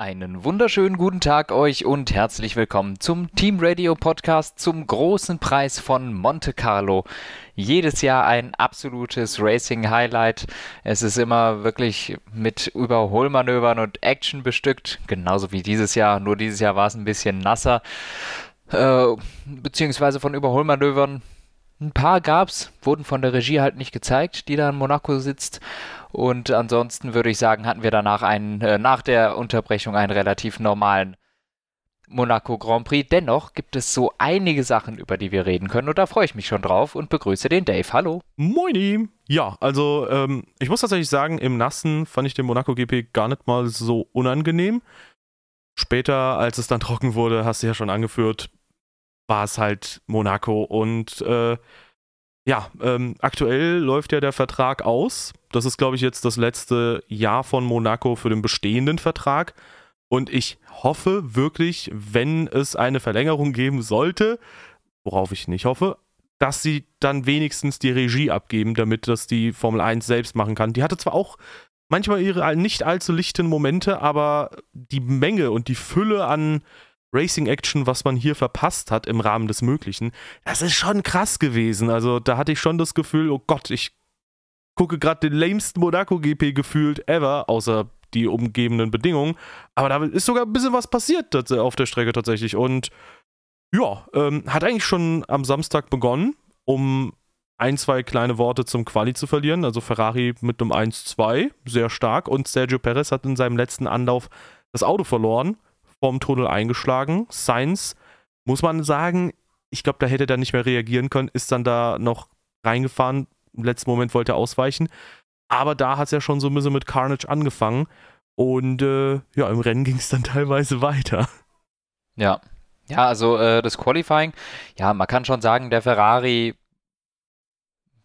Einen wunderschönen guten Tag euch und herzlich willkommen zum Team Radio Podcast zum großen Preis von Monte Carlo. Jedes Jahr ein absolutes Racing Highlight. Es ist immer wirklich mit Überholmanövern und Action bestückt, genauso wie dieses Jahr. Nur dieses Jahr war es ein bisschen nasser, äh, beziehungsweise von Überholmanövern. Ein paar gab's, wurden von der Regie halt nicht gezeigt, die da in Monaco sitzt. Und ansonsten würde ich sagen, hatten wir danach einen, äh, nach der Unterbrechung einen relativ normalen Monaco Grand Prix. Dennoch gibt es so einige Sachen, über die wir reden können und da freue ich mich schon drauf und begrüße den Dave. Hallo. Moini. Ja, also ähm, ich muss tatsächlich sagen, im Nassen fand ich den Monaco GP gar nicht mal so unangenehm. Später, als es dann trocken wurde, hast du ja schon angeführt, war es halt Monaco und äh, ja, ähm, aktuell läuft ja der Vertrag aus. Das ist, glaube ich, jetzt das letzte Jahr von Monaco für den bestehenden Vertrag. Und ich hoffe wirklich, wenn es eine Verlängerung geben sollte, worauf ich nicht hoffe, dass sie dann wenigstens die Regie abgeben, damit das die Formel 1 selbst machen kann. Die hatte zwar auch manchmal ihre nicht allzu lichten Momente, aber die Menge und die Fülle an Racing-Action, was man hier verpasst hat im Rahmen des Möglichen, das ist schon krass gewesen. Also da hatte ich schon das Gefühl, oh Gott, ich gucke gerade den lamesten Monaco-GP gefühlt ever, außer die umgebenden Bedingungen. Aber da ist sogar ein bisschen was passiert auf der Strecke tatsächlich. Und ja, ähm, hat eigentlich schon am Samstag begonnen, um ein, zwei kleine Worte zum Quali zu verlieren. Also Ferrari mit einem 1-2, sehr stark. Und Sergio Perez hat in seinem letzten Anlauf das Auto verloren vorm Tunnel eingeschlagen. Sainz, muss man sagen, ich glaube, da hätte er nicht mehr reagieren können, ist dann da noch reingefahren. Im letzten Moment wollte er ausweichen. Aber da hat es ja schon so ein bisschen mit Carnage angefangen. Und äh, ja, im Rennen ging es dann teilweise weiter. Ja. Ja, also äh, das Qualifying, ja, man kann schon sagen, der Ferrari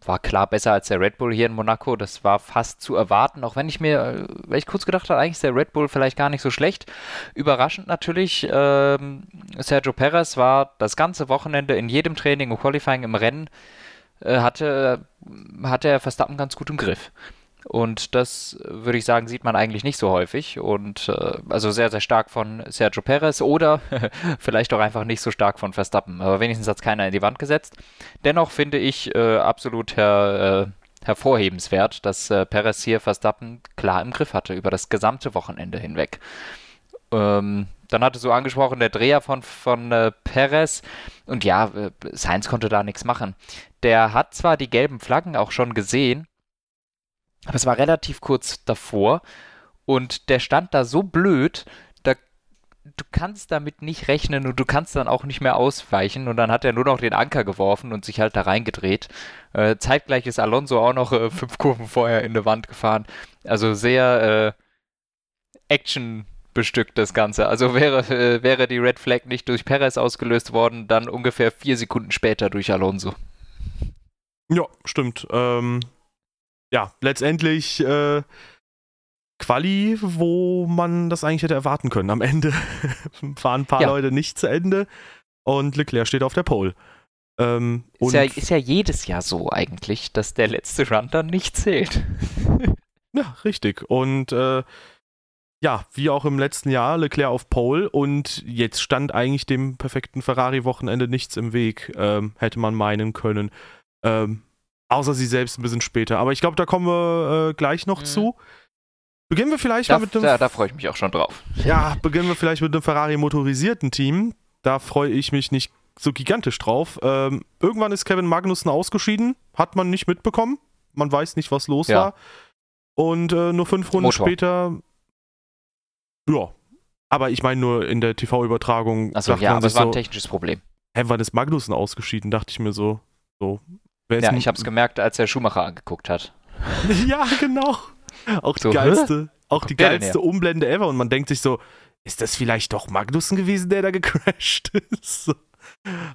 war klar besser als der Red Bull hier in Monaco. Das war fast zu erwarten, auch wenn ich mir, äh, weil ich kurz gedacht habe, eigentlich ist der Red Bull vielleicht gar nicht so schlecht. Überraschend natürlich, ähm, Sergio Perez war das ganze Wochenende in jedem Training und Qualifying im Rennen, äh, hatte, hatte er Verstappen ganz gut im Griff. Und das, würde ich sagen, sieht man eigentlich nicht so häufig. Und äh, also sehr, sehr stark von Sergio Perez oder vielleicht auch einfach nicht so stark von Verstappen. Aber wenigstens hat es keiner in die Wand gesetzt. Dennoch finde ich äh, absolut her, äh, hervorhebenswert, dass äh, Perez hier Verstappen klar im Griff hatte über das gesamte Wochenende hinweg. Ähm, dann hatte so angesprochen der Dreher von, von äh, Perez. Und ja, äh, Sainz konnte da nichts machen. Der hat zwar die gelben Flaggen auch schon gesehen, aber es war relativ kurz davor und der stand da so blöd, da du kannst damit nicht rechnen und du kannst dann auch nicht mehr ausweichen und dann hat er nur noch den Anker geworfen und sich halt da reingedreht. Äh, zeitgleich ist Alonso auch noch äh, fünf Kurven vorher in der Wand gefahren. Also sehr äh, Action bestückt das Ganze. Also wäre, äh, wäre die Red Flag nicht durch Perez ausgelöst worden, dann ungefähr vier Sekunden später durch Alonso. Ja, stimmt. Ähm, ja, letztendlich äh, Quali, wo man das eigentlich hätte erwarten können. Am Ende fahren ein paar ja. Leute nicht zu Ende und Leclerc steht auf der Pole. Ähm, ist, ja, ist, ja, jedes Jahr so eigentlich, dass der letzte Run dann nicht zählt. ja, richtig. Und äh, ja, wie auch im letzten Jahr, Leclerc auf Pole und jetzt stand eigentlich dem perfekten Ferrari-Wochenende nichts im Weg, ähm, hätte man meinen können. Ähm, Außer sie selbst ein bisschen später. Aber ich glaube, da kommen wir äh, gleich noch mhm. zu. Beginnen wir vielleicht da, mal mit dem. Da, da freue ich mich auch schon drauf. Ja, beginnen wir vielleicht mit einem Ferrari-motorisierten Team. Da freue ich mich nicht so gigantisch drauf. Ähm, irgendwann ist Kevin Magnussen ausgeschieden. Hat man nicht mitbekommen. Man weiß nicht, was los ja. war. Und äh, nur fünf Runden Motor. später. Ja. Aber ich meine nur in der TV-Übertragung. Achso, ja, aber es war ein technisches Problem. Hä, wann ist Magnussen ausgeschieden? Dachte ich mir so. So, ja, ich habe es gemerkt, als der Schumacher angeguckt hat. ja, genau. Auch die so, geilste, auch die geilste Umblende ever. Und man denkt sich so, ist das vielleicht doch Magnussen gewesen, der da gecrashed ist?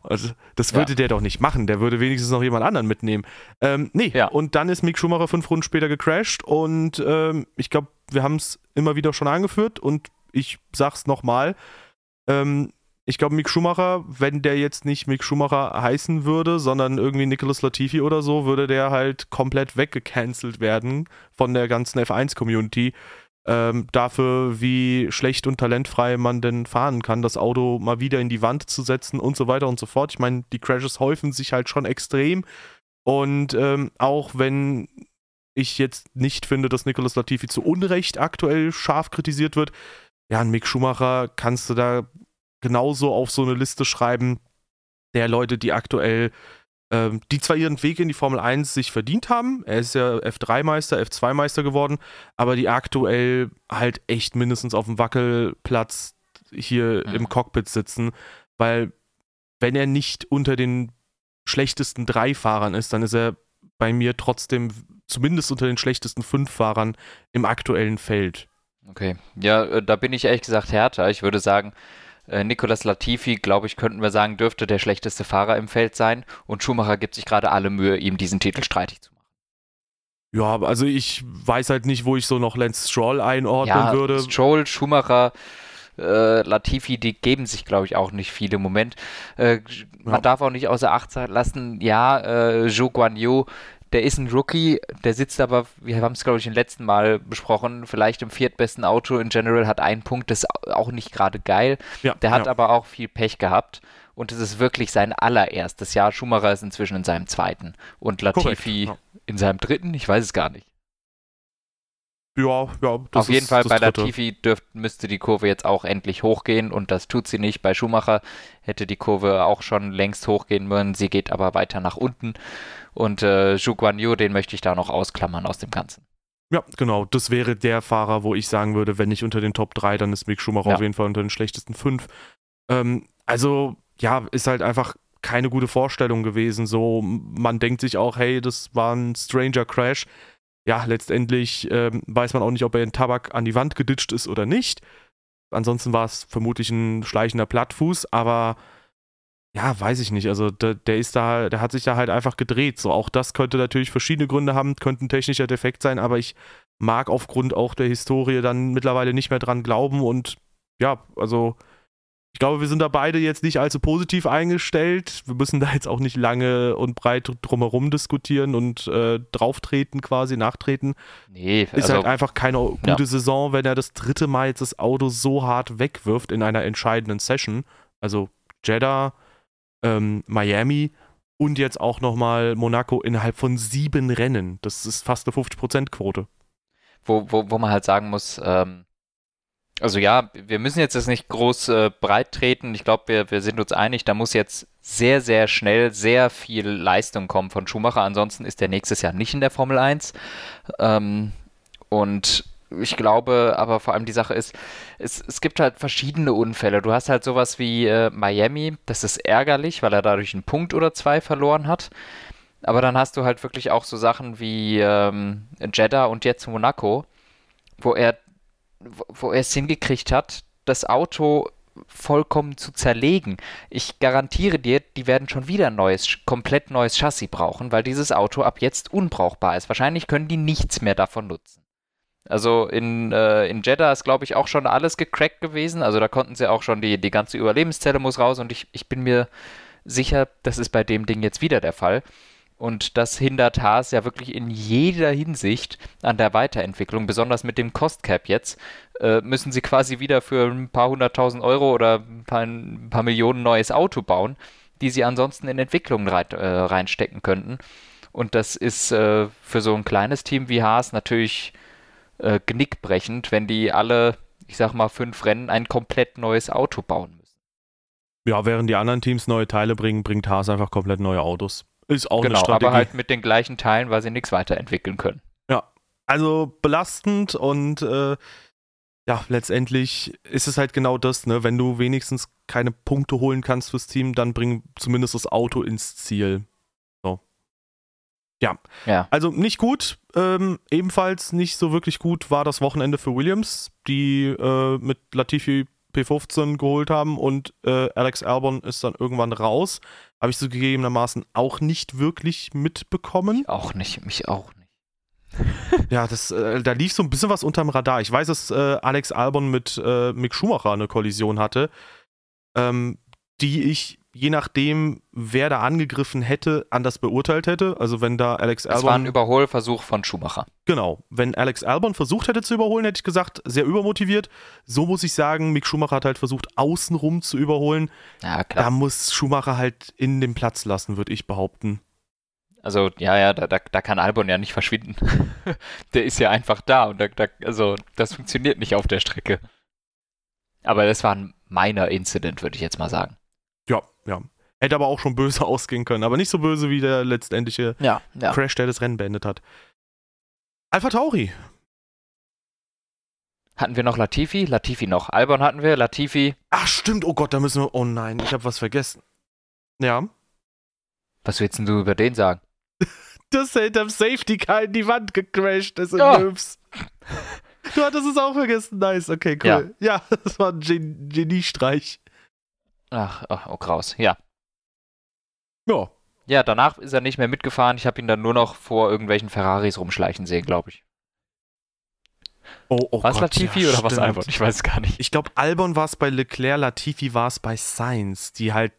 Also, das würde ja. der doch nicht machen. Der würde wenigstens noch jemand anderen mitnehmen. Ähm, nee, ja. und dann ist Mick Schumacher fünf Runden später gecrashed und ähm, ich glaube, wir haben es immer wieder schon angeführt und ich sag's nochmal. Ähm, ich glaube, Mick Schumacher, wenn der jetzt nicht Mick Schumacher heißen würde, sondern irgendwie Nicholas Latifi oder so, würde der halt komplett weggecancelt werden von der ganzen F1-Community. ähm, dafür, wie schlecht und talentfrei man denn fahren kann, das Auto mal wieder in die Wand zu setzen und so weiter und so fort. Ich meine, die Crashes häufen sich halt schon extrem. Und ähm, auch wenn ich jetzt nicht finde, dass Nicolas Latifi zu Unrecht aktuell scharf kritisiert wird, ja, ein Mick Schumacher kannst du da genauso auf so eine Liste schreiben der Leute, die aktuell ähm, die zwar ihren Weg in die Formel 1 sich verdient haben, er ist ja F3-Meister, F2-Meister geworden, aber die aktuell halt echt mindestens auf dem Wackelplatz hier mhm. im Cockpit sitzen, weil wenn er nicht unter den schlechtesten drei Fahrern ist, dann ist er bei mir trotzdem zumindest unter den schlechtesten fünf Fahrern im aktuellen Feld. Okay, ja, äh, da bin ich ehrlich gesagt härter. Ich würde sagen, äh, Nicolas Latifi, glaube ich, könnten wir sagen, dürfte der schlechteste Fahrer im Feld sein. Und Schumacher gibt sich gerade alle Mühe, ihm diesen Titel streitig zu machen. Ja, also ich weiß halt nicht, wo ich so noch Lance Stroll einordnen ja, würde. Stroll, Schumacher, äh, Latifi, die geben sich, glaube ich, auch nicht viel im Moment. Äh, man ja. darf auch nicht außer Acht lassen, ja, äh, Zhou Guanyu der ist ein Rookie, der sitzt aber, wir haben es glaube ich im letzten Mal besprochen, vielleicht im viertbesten Auto in General, hat einen Punkt, das ist auch nicht gerade geil. Ja, der hat ja. aber auch viel Pech gehabt und es ist wirklich sein allererstes Jahr. Schumacher ist inzwischen in seinem zweiten und Latifi Korrekt, ja. in seinem dritten, ich weiß es gar nicht. Ja, ja. Auf jeden Fall bei Latifi dürft, müsste die Kurve jetzt auch endlich hochgehen und das tut sie nicht. Bei Schumacher hätte die Kurve auch schon längst hochgehen müssen. Sie geht aber weiter nach unten. Und äh, Zhu Guan Yu, den möchte ich da noch ausklammern aus dem Ganzen. Ja, genau. Das wäre der Fahrer, wo ich sagen würde, wenn nicht unter den Top 3, dann ist Mick Schumacher ja. auf jeden Fall unter den schlechtesten 5. Ähm, also, ja, ist halt einfach keine gute Vorstellung gewesen. So, man denkt sich auch, hey, das war ein Stranger Crash. Ja, letztendlich ähm, weiß man auch nicht, ob er in Tabak an die Wand geditscht ist oder nicht. Ansonsten war es vermutlich ein schleichender Plattfuß, aber ja, weiß ich nicht. Also der, der, ist da, der hat sich da halt einfach gedreht. So, auch das könnte natürlich verschiedene Gründe haben, könnte ein technischer Defekt sein, aber ich mag aufgrund auch der Historie dann mittlerweile nicht mehr dran glauben und ja, also ich glaube, wir sind da beide jetzt nicht allzu positiv eingestellt. Wir müssen da jetzt auch nicht lange und breit drumherum diskutieren und äh, drauftreten, quasi nachtreten. Nee, ist also, halt einfach keine gute ja. Saison, wenn er das dritte Mal jetzt das Auto so hart wegwirft in einer entscheidenden Session. Also Jeddah, ähm, Miami und jetzt auch nochmal Monaco innerhalb von sieben Rennen. Das ist fast eine 50%-Quote. Wo, wo, wo man halt sagen muss, ähm, also ja, wir müssen jetzt das nicht groß äh, breit treten. Ich glaube, wir, wir sind uns einig, da muss jetzt sehr, sehr schnell sehr viel Leistung kommen von Schumacher. Ansonsten ist er nächstes Jahr nicht in der Formel 1. Ähm, und ich glaube, aber vor allem die Sache ist, es, es gibt halt verschiedene Unfälle. Du hast halt sowas wie äh, Miami, das ist ärgerlich, weil er dadurch einen Punkt oder zwei verloren hat. Aber dann hast du halt wirklich auch so Sachen wie ähm, Jeddah und jetzt Monaco, wo er, wo er es hingekriegt hat, das Auto vollkommen zu zerlegen. Ich garantiere dir, die werden schon wieder ein neues, komplett neues Chassis brauchen, weil dieses Auto ab jetzt unbrauchbar ist. Wahrscheinlich können die nichts mehr davon nutzen. Also in, äh, in Jeddah ist, glaube ich, auch schon alles gecrackt gewesen. Also da konnten sie auch schon, die, die ganze Überlebenszelle muss raus und ich, ich bin mir sicher, das ist bei dem Ding jetzt wieder der Fall. Und das hindert Haas ja wirklich in jeder Hinsicht an der Weiterentwicklung, besonders mit dem Cost Cap jetzt. Äh, müssen sie quasi wieder für ein paar hunderttausend Euro oder ein paar, ein paar Millionen neues Auto bauen, die sie ansonsten in Entwicklung rein, äh, reinstecken könnten. Und das ist äh, für so ein kleines Team wie Haas natürlich äh, genickbrechend, wenn die alle, ich sag mal, fünf Rennen ein komplett neues Auto bauen müssen. Ja, während die anderen Teams neue Teile bringen, bringt Haas einfach komplett neue Autos. Ist auch genau, eine Strategie. aber halt mit den gleichen Teilen, weil sie nichts weiterentwickeln können. Ja, also belastend und äh, ja, letztendlich ist es halt genau das, ne? Wenn du wenigstens keine Punkte holen kannst fürs Team, dann bring zumindest das Auto ins Ziel. Ja. ja. Also nicht gut. Ähm, ebenfalls nicht so wirklich gut war das Wochenende für Williams, die äh, mit Latifi P15 geholt haben und äh, Alex Albon ist dann irgendwann raus. Habe ich so gegebenermaßen auch nicht wirklich mitbekommen. Ich auch nicht, mich auch nicht. ja, das, äh, da lief so ein bisschen was unterm Radar. Ich weiß, dass äh, Alex Albon mit äh, Mick Schumacher eine Kollision hatte, ähm, die ich je nachdem, wer da angegriffen hätte, anders beurteilt hätte. Also wenn da Alex Albon. Das war ein Überholversuch von Schumacher. Genau. Wenn Alex Albon versucht hätte zu überholen, hätte ich gesagt, sehr übermotiviert. So muss ich sagen, Mick Schumacher hat halt versucht, außenrum zu überholen. Ja, klar. Da muss Schumacher halt in den Platz lassen, würde ich behaupten. Also, ja, ja, da, da, da kann Albon ja nicht verschwinden. der ist ja einfach da und da, da, also das funktioniert nicht auf der Strecke. Aber das war ein meiner Incident, würde ich jetzt mal sagen. Ja. Hätte aber auch schon böse ausgehen können, aber nicht so böse wie der letztendliche ja, ja. Crash, der das Rennen beendet hat. Alpha Tauri. Hatten wir noch Latifi? Latifi noch. Albon hatten wir, Latifi. Ach, stimmt. Oh Gott, da müssen wir. Oh nein, ich habe was vergessen. Ja. Was willst denn du über den sagen? das hätte am Safety Car in die Wand gecrashed ist im oh. Du hattest es auch vergessen. Nice, okay, cool. Ja, ja das war ein Gen Geniestreich. Ach, ach, oh, kraus, ja. Ja. Ja, danach ist er nicht mehr mitgefahren. Ich habe ihn dann nur noch vor irgendwelchen Ferraris rumschleichen sehen, glaube ich. Oh, oh war es Latifi ja, oder was Albon? Ich weiß es gar nicht. Ich glaube, Albon war es bei Leclerc, Latifi war es bei Sainz, die halt,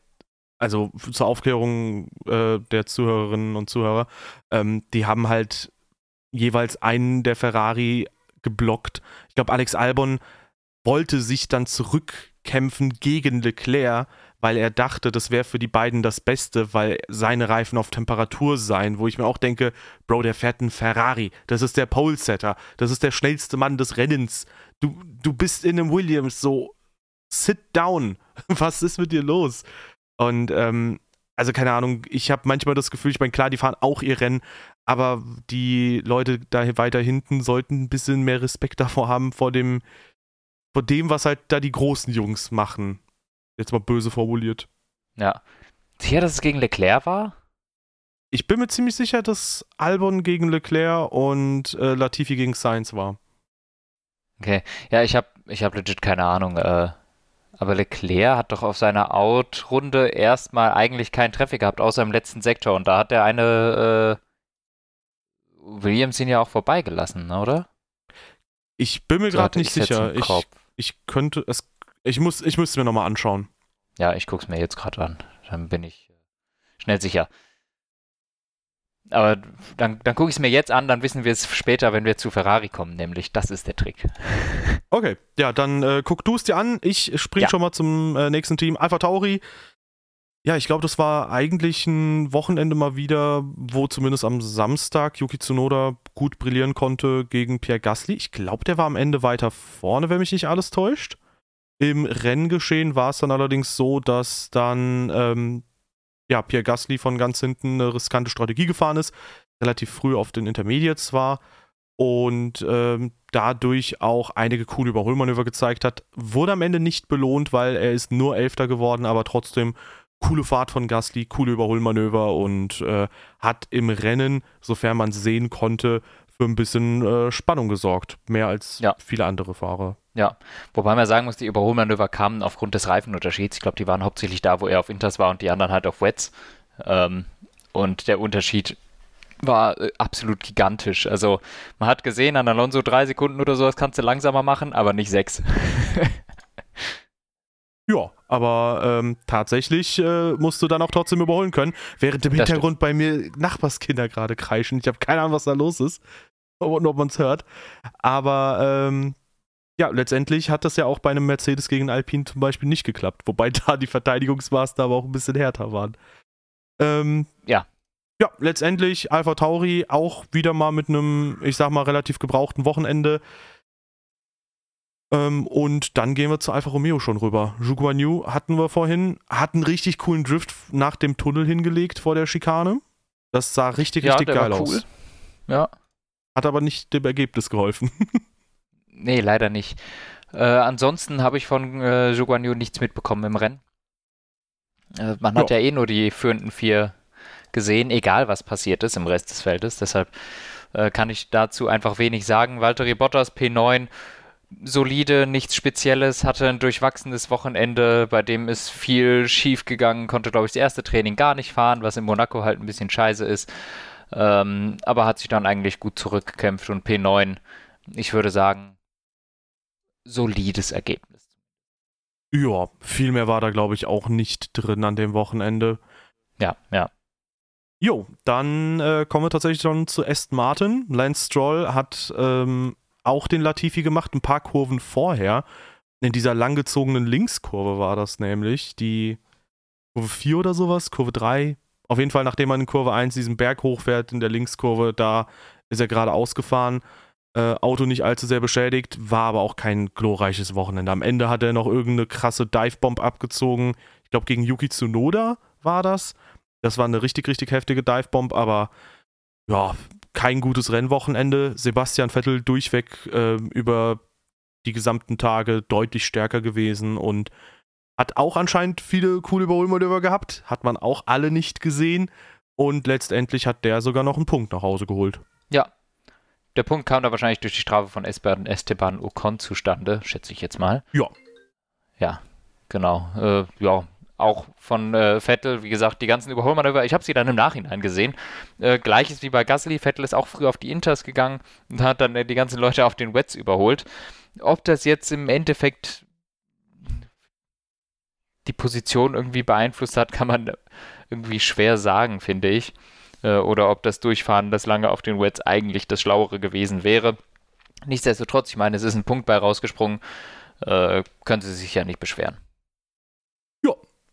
also zur Aufklärung äh, der Zuhörerinnen und Zuhörer, ähm, die haben halt jeweils einen der Ferrari geblockt. Ich glaube, Alex Albon wollte sich dann zurückkämpfen gegen Leclerc, weil er dachte, das wäre für die beiden das Beste, weil seine Reifen auf Temperatur seien, wo ich mir auch denke, Bro, der fährt einen Ferrari, das ist der Pole-Setter, das ist der schnellste Mann des Rennens. Du, du bist in einem Williams, so sit down, was ist mit dir los? Und ähm, also keine Ahnung, ich habe manchmal das Gefühl, ich meine, klar, die fahren auch ihr Rennen, aber die Leute da weiter hinten sollten ein bisschen mehr Respekt davor haben, vor dem, vor dem, was halt da die großen Jungs machen. Jetzt mal böse formuliert. Ja. Sicher, dass es gegen Leclerc war? Ich bin mir ziemlich sicher, dass Albon gegen Leclerc und äh, Latifi gegen Sainz war. Okay. Ja, ich habe ich hab legit keine Ahnung. Äh, aber Leclerc hat doch auf seiner Out-Runde erstmal eigentlich keinen Treffer gehabt, außer im letzten Sektor. Und da hat er eine äh, Williams ihn ja auch vorbeigelassen, oder? Ich bin mir so gerade nicht sicher. Ich, ich könnte es. Ich muss, ich müsste mir nochmal anschauen. Ja, ich gucke es mir jetzt gerade an. Dann bin ich äh, schnell sicher. Aber dann, dann gucke ich es mir jetzt an, dann wissen wir es später, wenn wir zu Ferrari kommen, nämlich das ist der Trick. Okay, ja, dann äh, guck du es dir an. Ich springe ja. schon mal zum äh, nächsten Team. Alpha Tauri ja, ich glaube, das war eigentlich ein Wochenende mal wieder, wo zumindest am Samstag Yuki Tsunoda gut brillieren konnte gegen Pierre Gasly. Ich glaube, der war am Ende weiter vorne, wenn mich nicht alles täuscht. Im Renngeschehen war es dann allerdings so, dass dann ähm, ja, Pierre Gasly von ganz hinten eine riskante Strategie gefahren ist, relativ früh auf den Intermediates war und ähm, dadurch auch einige coole Überholmanöver gezeigt hat. Wurde am Ende nicht belohnt, weil er ist nur Elfter geworden, aber trotzdem coole Fahrt von Gasly, coole Überholmanöver und äh, hat im Rennen, sofern man sehen konnte, für ein bisschen äh, Spannung gesorgt. Mehr als ja. viele andere Fahrer. Ja, wobei man sagen muss, die Überholmanöver kamen aufgrund des Reifenunterschieds. Ich glaube, die waren hauptsächlich da, wo er auf Inters war und die anderen halt auf Wets. Ähm, und der Unterschied war äh, absolut gigantisch. Also man hat gesehen, an Alonso drei Sekunden oder so, das kannst du langsamer machen, aber nicht sechs. Ja, aber ähm, tatsächlich äh, musst du dann auch trotzdem überholen können, während im das Hintergrund stimmt. bei mir Nachbarskinder gerade kreischen. Ich habe keine Ahnung, was da los ist und ob man es hört. Aber ähm, ja, letztendlich hat das ja auch bei einem Mercedes gegen Alpine zum Beispiel nicht geklappt, wobei da die Verteidigungsmaßnahmen auch ein bisschen härter waren. Ähm, ja. Ja, letztendlich Alpha Tauri auch wieder mal mit einem, ich sag mal, relativ gebrauchten Wochenende ähm, und dann gehen wir zu Alfa Romeo schon rüber. Zhuguan Yu hatten wir vorhin, hat einen richtig coolen Drift nach dem Tunnel hingelegt vor der Schikane. Das sah richtig, ja, richtig geil cool. aus. Ja. Hat aber nicht dem Ergebnis geholfen. nee, leider nicht. Äh, ansonsten habe ich von äh, Zhuguan Yu nichts mitbekommen im Rennen. Äh, man hat ja. ja eh nur die führenden vier gesehen, egal was passiert ist im Rest des Feldes. Deshalb äh, kann ich dazu einfach wenig sagen. Valtteri Bottas P9 solide, nichts Spezielles, hatte ein durchwachsenes Wochenende, bei dem ist viel schief gegangen, konnte, glaube ich, das erste Training gar nicht fahren, was in Monaco halt ein bisschen scheiße ist. Ähm, aber hat sich dann eigentlich gut zurückgekämpft und P9, ich würde sagen, solides Ergebnis. Ja, viel mehr war da, glaube ich, auch nicht drin an dem Wochenende. Ja, ja. Jo, dann äh, kommen wir tatsächlich schon zu Aston Martin. Lance Stroll hat ähm, auch den Latifi gemacht, ein paar Kurven vorher. In dieser langgezogenen Linkskurve war das nämlich, die Kurve 4 oder sowas, Kurve 3. Auf jeden Fall, nachdem man in Kurve 1 diesen Berg hochfährt, in der Linkskurve, da ist er gerade ausgefahren. Äh, Auto nicht allzu sehr beschädigt, war aber auch kein glorreiches Wochenende. Am Ende hat er noch irgendeine krasse Divebomb abgezogen. Ich glaube, gegen Yuki Tsunoda war das. Das war eine richtig, richtig heftige Divebomb, aber ja, kein gutes Rennwochenende. Sebastian Vettel durchweg äh, über die gesamten Tage deutlich stärker gewesen und hat auch anscheinend viele coole Überholmanöver gehabt. Hat man auch alle nicht gesehen. Und letztendlich hat der sogar noch einen Punkt nach Hause geholt. Ja. Der Punkt kam da wahrscheinlich durch die Strafe von Esteban Ocon zustande, schätze ich jetzt mal. Ja. Ja, genau. Äh, ja, auch von äh, Vettel, wie gesagt, die ganzen Überholmanöver, ich habe sie dann im Nachhinein gesehen. Äh, Gleiches wie bei Gasly, Vettel ist auch früh auf die Inters gegangen und hat dann äh, die ganzen Leute auf den Wets überholt. Ob das jetzt im Endeffekt die Position irgendwie beeinflusst hat, kann man irgendwie schwer sagen, finde ich. Äh, oder ob das Durchfahren das lange auf den Wets eigentlich das Schlauere gewesen wäre. Nichtsdestotrotz, ich meine, es ist ein Punkt bei rausgesprungen, äh, können sie sich ja nicht beschweren.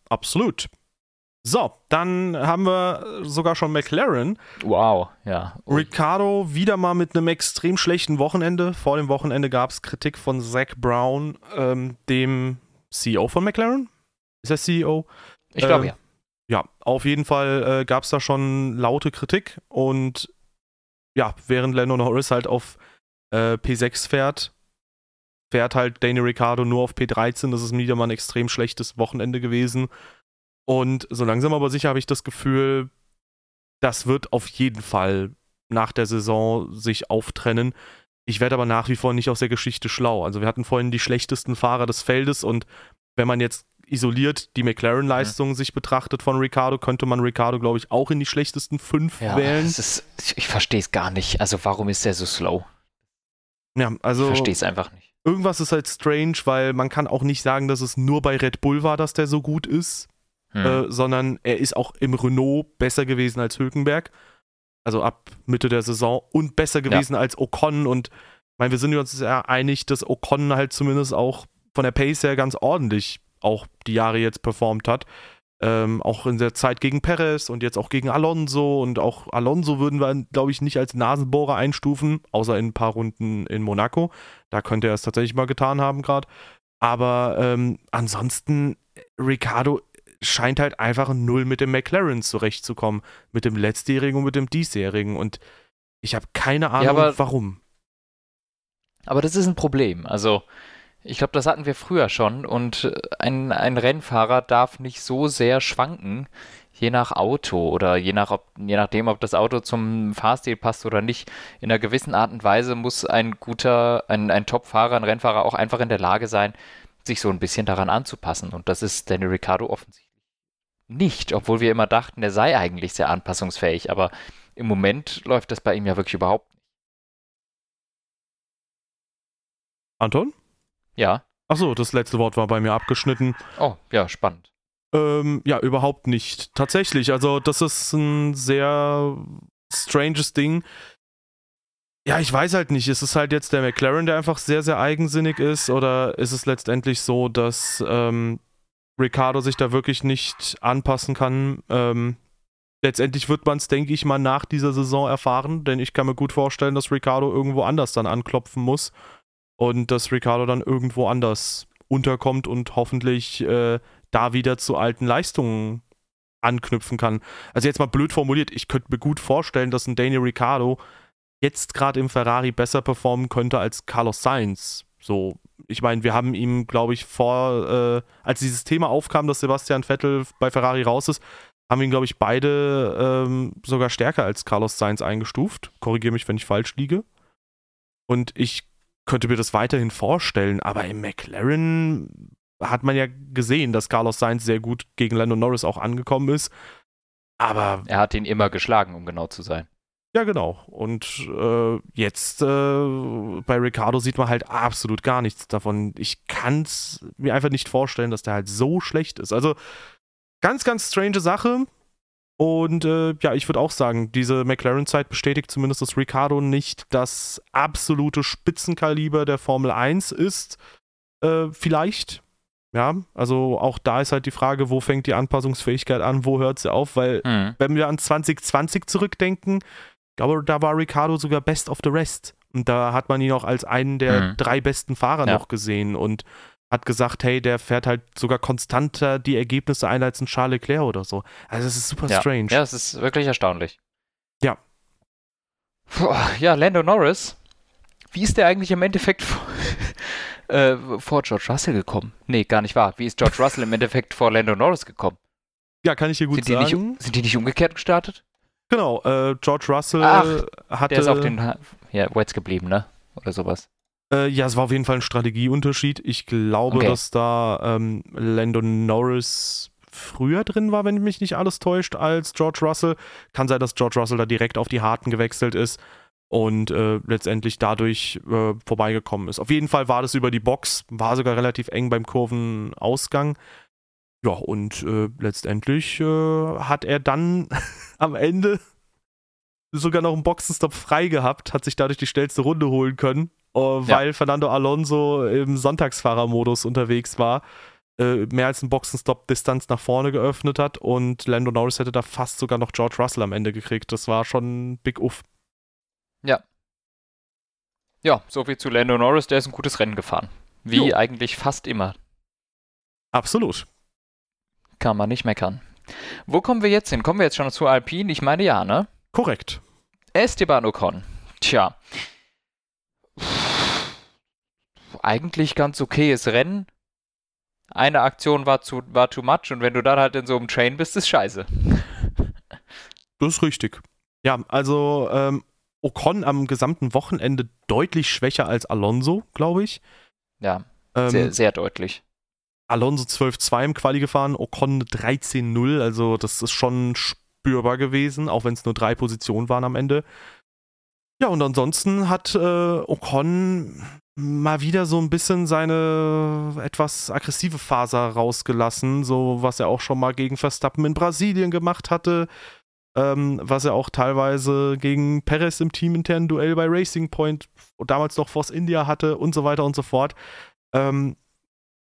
Absolut. So, dann haben wir sogar schon McLaren. Wow, ja. Oh. Ricardo wieder mal mit einem extrem schlechten Wochenende. Vor dem Wochenende gab es Kritik von Zach Brown, ähm, dem CEO von McLaren. Ist er CEO? Ich glaube ähm, ja. Ja, auf jeden Fall äh, gab es da schon laute Kritik und ja, während Lando Norris halt auf äh, P6 fährt, fährt halt Daniel Ricciardo nur auf P13. Das ist wieder mal ein extrem schlechtes Wochenende gewesen. Und so langsam aber sicher habe ich das Gefühl, das wird auf jeden Fall nach der Saison sich auftrennen. Ich werde aber nach wie vor nicht aus der Geschichte schlau. Also wir hatten vorhin die schlechtesten Fahrer des Feldes und wenn man jetzt isoliert die McLaren-Leistung mhm. sich betrachtet von Ricardo, könnte man Ricardo, glaube ich, auch in die schlechtesten fünf ja, wählen. Ist, ich verstehe es gar nicht. Also warum ist der so slow? Ja, also. Ich verstehe es einfach nicht irgendwas ist halt strange, weil man kann auch nicht sagen, dass es nur bei Red Bull war, dass der so gut ist, hm. äh, sondern er ist auch im Renault besser gewesen als Hülkenberg. Also ab Mitte der Saison und besser gewesen ja. als Ocon und ich meine, wir sind uns ja einig, dass Ocon halt zumindest auch von der Pace her ganz ordentlich auch die Jahre jetzt performt hat. Ähm, auch in der Zeit gegen Perez und jetzt auch gegen Alonso und auch Alonso würden wir, glaube ich, nicht als Nasenbohrer einstufen, außer in ein paar Runden in Monaco. Da könnte er es tatsächlich mal getan haben gerade. Aber ähm, ansonsten, Ricardo scheint halt einfach null mit dem McLaren zurechtzukommen. Mit dem letztjährigen und mit dem diesjährigen. Und ich habe keine Ahnung, ja, warum. Aber das ist ein Problem. Also, ich glaube, das hatten wir früher schon und äh, ein, ein Rennfahrer darf nicht so sehr schwanken, je nach Auto oder je, nach, ob, je nachdem, ob das Auto zum Fahrstil passt oder nicht. In einer gewissen Art und Weise muss ein guter, ein, ein Top-Fahrer, ein Rennfahrer auch einfach in der Lage sein, sich so ein bisschen daran anzupassen. Und das ist Danny Ricciardo offensichtlich nicht, obwohl wir immer dachten, er sei eigentlich sehr anpassungsfähig. Aber im Moment läuft das bei ihm ja wirklich überhaupt nicht. Anton? Ja. Achso, das letzte Wort war bei mir abgeschnitten. Oh, ja, spannend. Ähm, ja, überhaupt nicht. Tatsächlich, also das ist ein sehr stranges Ding. Ja, ich weiß halt nicht. Ist es halt jetzt der McLaren, der einfach sehr, sehr eigensinnig ist? Oder ist es letztendlich so, dass ähm, Ricardo sich da wirklich nicht anpassen kann? Ähm, letztendlich wird man es, denke ich mal, nach dieser Saison erfahren, denn ich kann mir gut vorstellen, dass Ricardo irgendwo anders dann anklopfen muss und dass Ricardo dann irgendwo anders unterkommt und hoffentlich äh, da wieder zu alten Leistungen anknüpfen kann. Also jetzt mal blöd formuliert, ich könnte mir gut vorstellen, dass ein Daniel Ricciardo jetzt gerade im Ferrari besser performen könnte als Carlos Sainz. So, ich meine, wir haben ihm, glaube ich, vor, äh, als dieses Thema aufkam, dass Sebastian Vettel bei Ferrari raus ist, haben ihn, glaube ich, beide ähm, sogar stärker als Carlos Sainz eingestuft. Korrigiere mich, wenn ich falsch liege. Und ich könnte mir das weiterhin vorstellen, aber im McLaren hat man ja gesehen, dass Carlos Sainz sehr gut gegen Lando Norris auch angekommen ist. Aber. Er hat ihn immer geschlagen, um genau zu sein. Ja, genau. Und äh, jetzt äh, bei Ricardo sieht man halt absolut gar nichts davon. Ich kann es mir einfach nicht vorstellen, dass der halt so schlecht ist. Also ganz, ganz strange Sache. Und äh, ja, ich würde auch sagen, diese McLaren-Zeit bestätigt zumindest, dass Ricardo nicht das absolute Spitzenkaliber der Formel 1 ist. Äh, vielleicht. Ja, also auch da ist halt die Frage, wo fängt die Anpassungsfähigkeit an, wo hört sie auf? Weil, mhm. wenn wir an 2020 zurückdenken, glaube, da war Ricardo sogar Best of the Rest. Und da hat man ihn auch als einen der mhm. drei besten Fahrer ja. noch gesehen und hat gesagt, hey, der fährt halt sogar konstanter die Ergebnisse ein als ein Charles Leclerc oder so. Also es ist super ja. strange. Ja, es ist wirklich erstaunlich. Ja. Puh, ja, Lando Norris. Wie ist der eigentlich im Endeffekt vor, äh, vor George Russell gekommen? Nee, gar nicht wahr. Wie ist George Russell im Endeffekt vor Lando Norris gekommen? Ja, kann ich hier gut sind sagen. Die nicht, sind die nicht umgekehrt gestartet? Genau, äh, George Russell Ach, hatte. Der ist auf den ja, Wets geblieben, ne? Oder sowas. Äh, ja, es war auf jeden Fall ein Strategieunterschied. Ich glaube, okay. dass da ähm, Lando Norris früher drin war, wenn mich nicht alles täuscht, als George Russell. Kann sein, dass George Russell da direkt auf die Harten gewechselt ist und äh, letztendlich dadurch äh, vorbeigekommen ist. Auf jeden Fall war das über die Box, war sogar relativ eng beim Kurvenausgang. Ja, und äh, letztendlich äh, hat er dann am Ende sogar noch einen Boxenstopp frei gehabt, hat sich dadurch die schnellste Runde holen können, weil ja. Fernando Alonso im Sonntagsfahrermodus unterwegs war, äh, mehr als einen Boxenstopp-Distanz nach vorne geöffnet hat und Lando Norris hätte da fast sogar noch George Russell am Ende gekriegt. Das war schon Big Uff. Ja. Ja, soviel zu Lando Norris, der ist ein gutes Rennen gefahren. Wie jo. eigentlich fast immer. Absolut. Kann man nicht meckern. Wo kommen wir jetzt hin? Kommen wir jetzt schon zu Alpine? Ich meine ja, ne? Korrekt. Esteban Ocon. Tja. Eigentlich ganz okayes Rennen. Eine Aktion war, zu, war too much und wenn du dann halt in so einem Train bist, ist scheiße. Das ist richtig. Ja, also ähm, Ocon am gesamten Wochenende deutlich schwächer als Alonso, glaube ich. Ja, ähm, sehr, sehr deutlich. Alonso 12-2 im Quali gefahren, Ocon 13-0, also das ist schon spürbar gewesen, auch wenn es nur drei Positionen waren am Ende. Ja, und ansonsten hat äh, Ocon mal wieder so ein bisschen seine etwas aggressive Faser rausgelassen, so was er auch schon mal gegen Verstappen in Brasilien gemacht hatte, ähm, was er auch teilweise gegen Perez im teaminternen Duell bei Racing Point damals noch Force India hatte und so weiter und so fort. Ähm,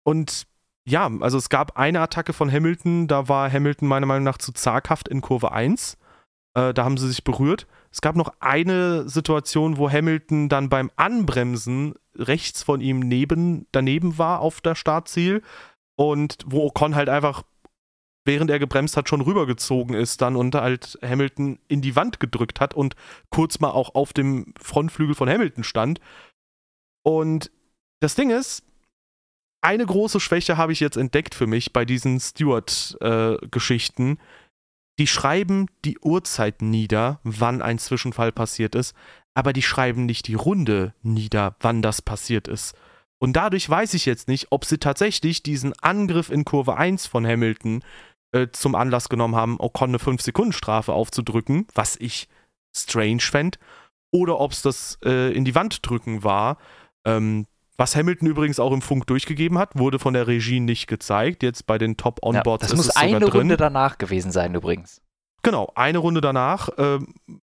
und ja, also es gab eine Attacke von Hamilton, da war Hamilton meiner Meinung nach zu zaghaft in Kurve 1. Äh, da haben sie sich berührt. Es gab noch eine Situation, wo Hamilton dann beim Anbremsen rechts von ihm neben, daneben war auf der Startziel und wo Ocon halt einfach, während er gebremst hat, schon rübergezogen ist dann und halt Hamilton in die Wand gedrückt hat und kurz mal auch auf dem Frontflügel von Hamilton stand. Und das Ding ist, eine große Schwäche habe ich jetzt entdeckt für mich bei diesen Stewart-Geschichten. Äh, die schreiben die Uhrzeit nieder, wann ein Zwischenfall passiert ist, aber die schreiben nicht die Runde nieder, wann das passiert ist. Und dadurch weiß ich jetzt nicht, ob sie tatsächlich diesen Angriff in Kurve 1 von Hamilton äh, zum Anlass genommen haben, Ocon eine 5-Sekunden-Strafe aufzudrücken, was ich strange fände, oder ob es das äh, in die Wand drücken war. Ähm, was Hamilton übrigens auch im Funk durchgegeben hat, wurde von der Regie nicht gezeigt. Jetzt bei den Top-Onboards ja, das muss eine Runde danach gewesen sein übrigens. Genau, eine Runde danach äh,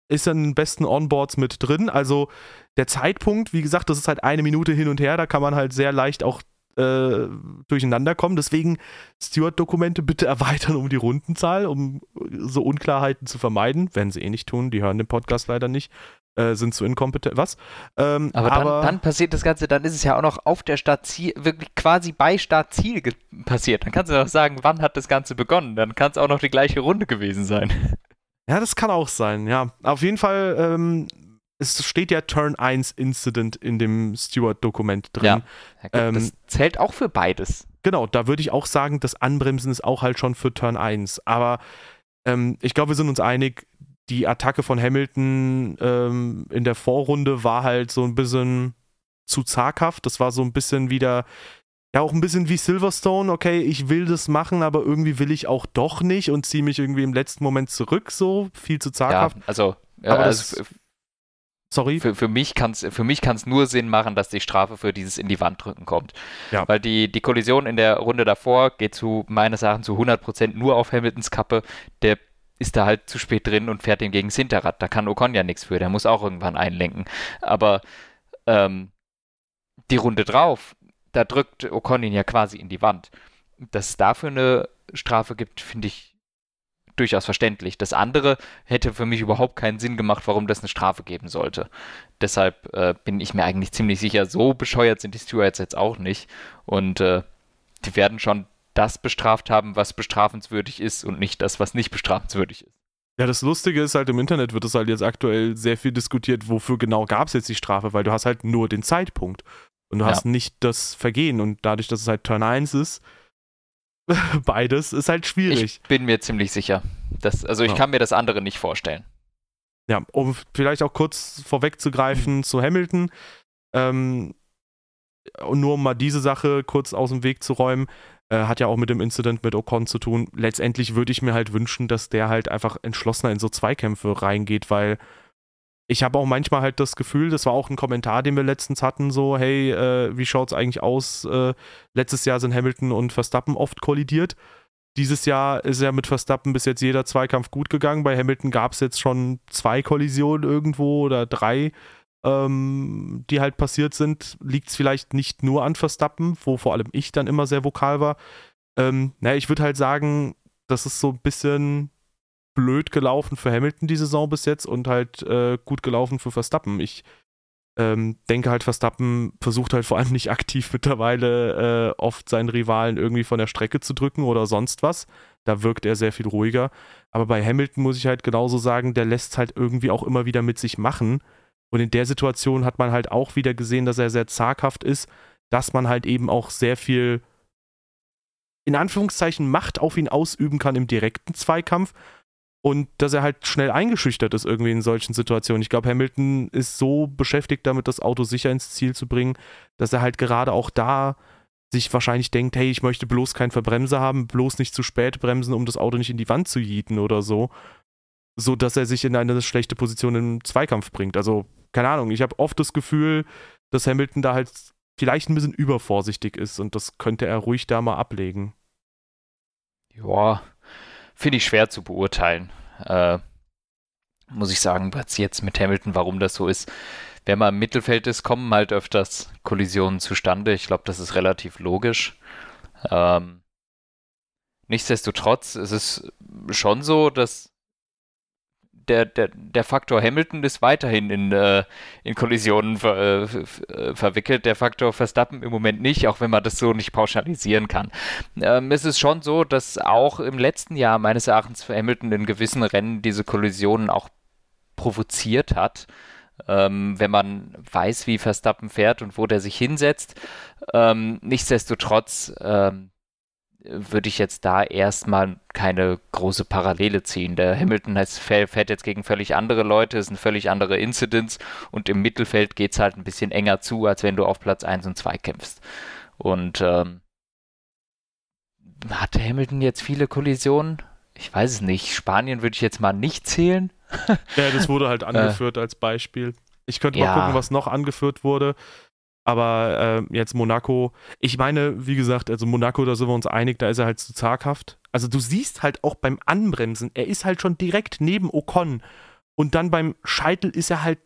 ist in den besten Onboards mit drin. Also der Zeitpunkt, wie gesagt, das ist halt eine Minute hin und her, da kann man halt sehr leicht auch äh, durcheinander kommen. Deswegen Steward-Dokumente bitte erweitern um die Rundenzahl, um so Unklarheiten zu vermeiden. Werden sie eh nicht tun, die hören den Podcast leider nicht äh, sind zu inkompetent. Was? Ähm, aber, dann, aber dann, passiert das Ganze, dann ist es ja auch noch auf der Startziel, wirklich quasi bei Startziel passiert. Dann kannst du auch sagen, wann hat das Ganze begonnen? Dann kann es auch noch die gleiche Runde gewesen sein. Ja, das kann auch sein, ja. Auf jeden Fall, ähm, es steht ja Turn 1 Incident in dem Steward-Dokument drin. Ja, gut, ähm, das zählt auch für beides. Genau, da würde ich auch sagen, das Anbremsen ist auch halt schon für Turn 1. Aber ähm, ich glaube, wir sind uns einig, die Attacke von Hamilton ähm, in der Vorrunde war halt so ein bisschen zu zaghaft. Das war so ein bisschen wieder, ja, auch ein bisschen wie Silverstone. Okay, ich will das machen, aber irgendwie will ich auch doch nicht und ziehe mich irgendwie im letzten Moment zurück, so viel zu zaghaft. Ja, also Aber also, das, sorry. Für, für mich kann es nur Sinn machen, dass die Strafe für dieses in die Wand drücken kommt. Ja. Weil die, die Kollision in der Runde davor geht zu meines Erachtens zu 100% nur auf Hamiltons Kappe. Der ist da halt zu spät drin und fährt ihm gegen das Hinterrad. Da kann Ocon ja nichts für, der muss auch irgendwann einlenken. Aber ähm, die Runde drauf, da drückt Ocon ihn ja quasi in die Wand. Dass es dafür eine Strafe gibt, finde ich durchaus verständlich. Das andere hätte für mich überhaupt keinen Sinn gemacht, warum das eine Strafe geben sollte. Deshalb äh, bin ich mir eigentlich ziemlich sicher, so bescheuert sind die Stewards jetzt auch nicht. Und äh, die werden schon das bestraft haben, was bestrafenswürdig ist und nicht das, was nicht bestrafenswürdig ist. Ja, das Lustige ist halt, im Internet wird es halt jetzt aktuell sehr viel diskutiert, wofür genau gab es jetzt die Strafe, weil du hast halt nur den Zeitpunkt und du ja. hast nicht das Vergehen und dadurch, dass es halt Turn 1 ist, beides ist halt schwierig. Ich bin mir ziemlich sicher. Dass, also ich ja. kann mir das andere nicht vorstellen. Ja, um vielleicht auch kurz vorwegzugreifen mhm. zu Hamilton. Ähm, und nur um mal diese Sache kurz aus dem Weg zu räumen, äh, hat ja auch mit dem Incident mit Ocon zu tun. Letztendlich würde ich mir halt wünschen, dass der halt einfach entschlossener in so Zweikämpfe reingeht, weil ich habe auch manchmal halt das Gefühl, das war auch ein Kommentar, den wir letztens hatten, so, hey, äh, wie schaut's eigentlich aus? Äh, letztes Jahr sind Hamilton und Verstappen oft kollidiert. Dieses Jahr ist ja mit Verstappen bis jetzt jeder Zweikampf gut gegangen. Bei Hamilton gab es jetzt schon zwei Kollisionen irgendwo oder drei, ähm, die halt passiert sind. Liegt es vielleicht nicht nur an Verstappen, wo vor allem ich dann immer sehr vokal war. Ähm, naja, ich würde halt sagen, das ist so ein bisschen blöd gelaufen für Hamilton die Saison bis jetzt und halt äh, gut gelaufen für Verstappen. Ich ähm, denke halt, Verstappen versucht halt vor allem nicht aktiv mittlerweile äh, oft seinen Rivalen irgendwie von der Strecke zu drücken oder sonst was. Da wirkt er sehr viel ruhiger. Aber bei Hamilton muss ich halt genauso sagen, der lässt halt irgendwie auch immer wieder mit sich machen. Und in der Situation hat man halt auch wieder gesehen, dass er sehr zaghaft ist, dass man halt eben auch sehr viel in Anführungszeichen Macht auf ihn ausüben kann im direkten Zweikampf und dass er halt schnell eingeschüchtert ist irgendwie in solchen Situationen. Ich glaube, Hamilton ist so beschäftigt damit, das Auto sicher ins Ziel zu bringen, dass er halt gerade auch da sich wahrscheinlich denkt, hey, ich möchte bloß keinen Verbremser haben, bloß nicht zu spät bremsen, um das Auto nicht in die Wand zu jieten oder so, so dass er sich in eine schlechte Position im Zweikampf bringt. Also, keine Ahnung, ich habe oft das Gefühl, dass Hamilton da halt vielleicht ein bisschen übervorsichtig ist und das könnte er ruhig da mal ablegen. Ja, finde ich schwer zu beurteilen. Äh, muss ich sagen, was jetzt mit Hamilton, warum das so ist. Wenn man im Mittelfeld ist, kommen halt öfters Kollisionen zustande. Ich glaube, das ist relativ logisch. Ähm, nichtsdestotrotz ist es schon so, dass der, der, der Faktor Hamilton ist weiterhin in, äh, in Kollisionen ver, äh, verwickelt, der Faktor Verstappen im Moment nicht, auch wenn man das so nicht pauschalisieren kann. Ähm, es ist schon so, dass auch im letzten Jahr meines Erachtens für Hamilton in gewissen Rennen diese Kollisionen auch provoziert hat. Ähm, wenn man weiß, wie Verstappen fährt und wo der sich hinsetzt. Ähm, nichtsdestotrotz ähm, würde ich jetzt da erstmal keine große Parallele ziehen. Der Hamilton fährt jetzt gegen völlig andere Leute, es sind völlig andere Incidents und im Mittelfeld geht es halt ein bisschen enger zu, als wenn du auf Platz 1 und 2 kämpfst. Und ähm, hatte Hamilton jetzt viele Kollisionen? Ich weiß es nicht. Spanien würde ich jetzt mal nicht zählen. ja, das wurde halt angeführt äh, als Beispiel. Ich könnte mal ja. gucken, was noch angeführt wurde. Aber äh, jetzt Monaco, ich meine, wie gesagt, also Monaco, da sind wir uns einig, da ist er halt zu zaghaft. Also du siehst halt auch beim Anbremsen, er ist halt schon direkt neben Ocon. Und dann beim Scheitel ist er halt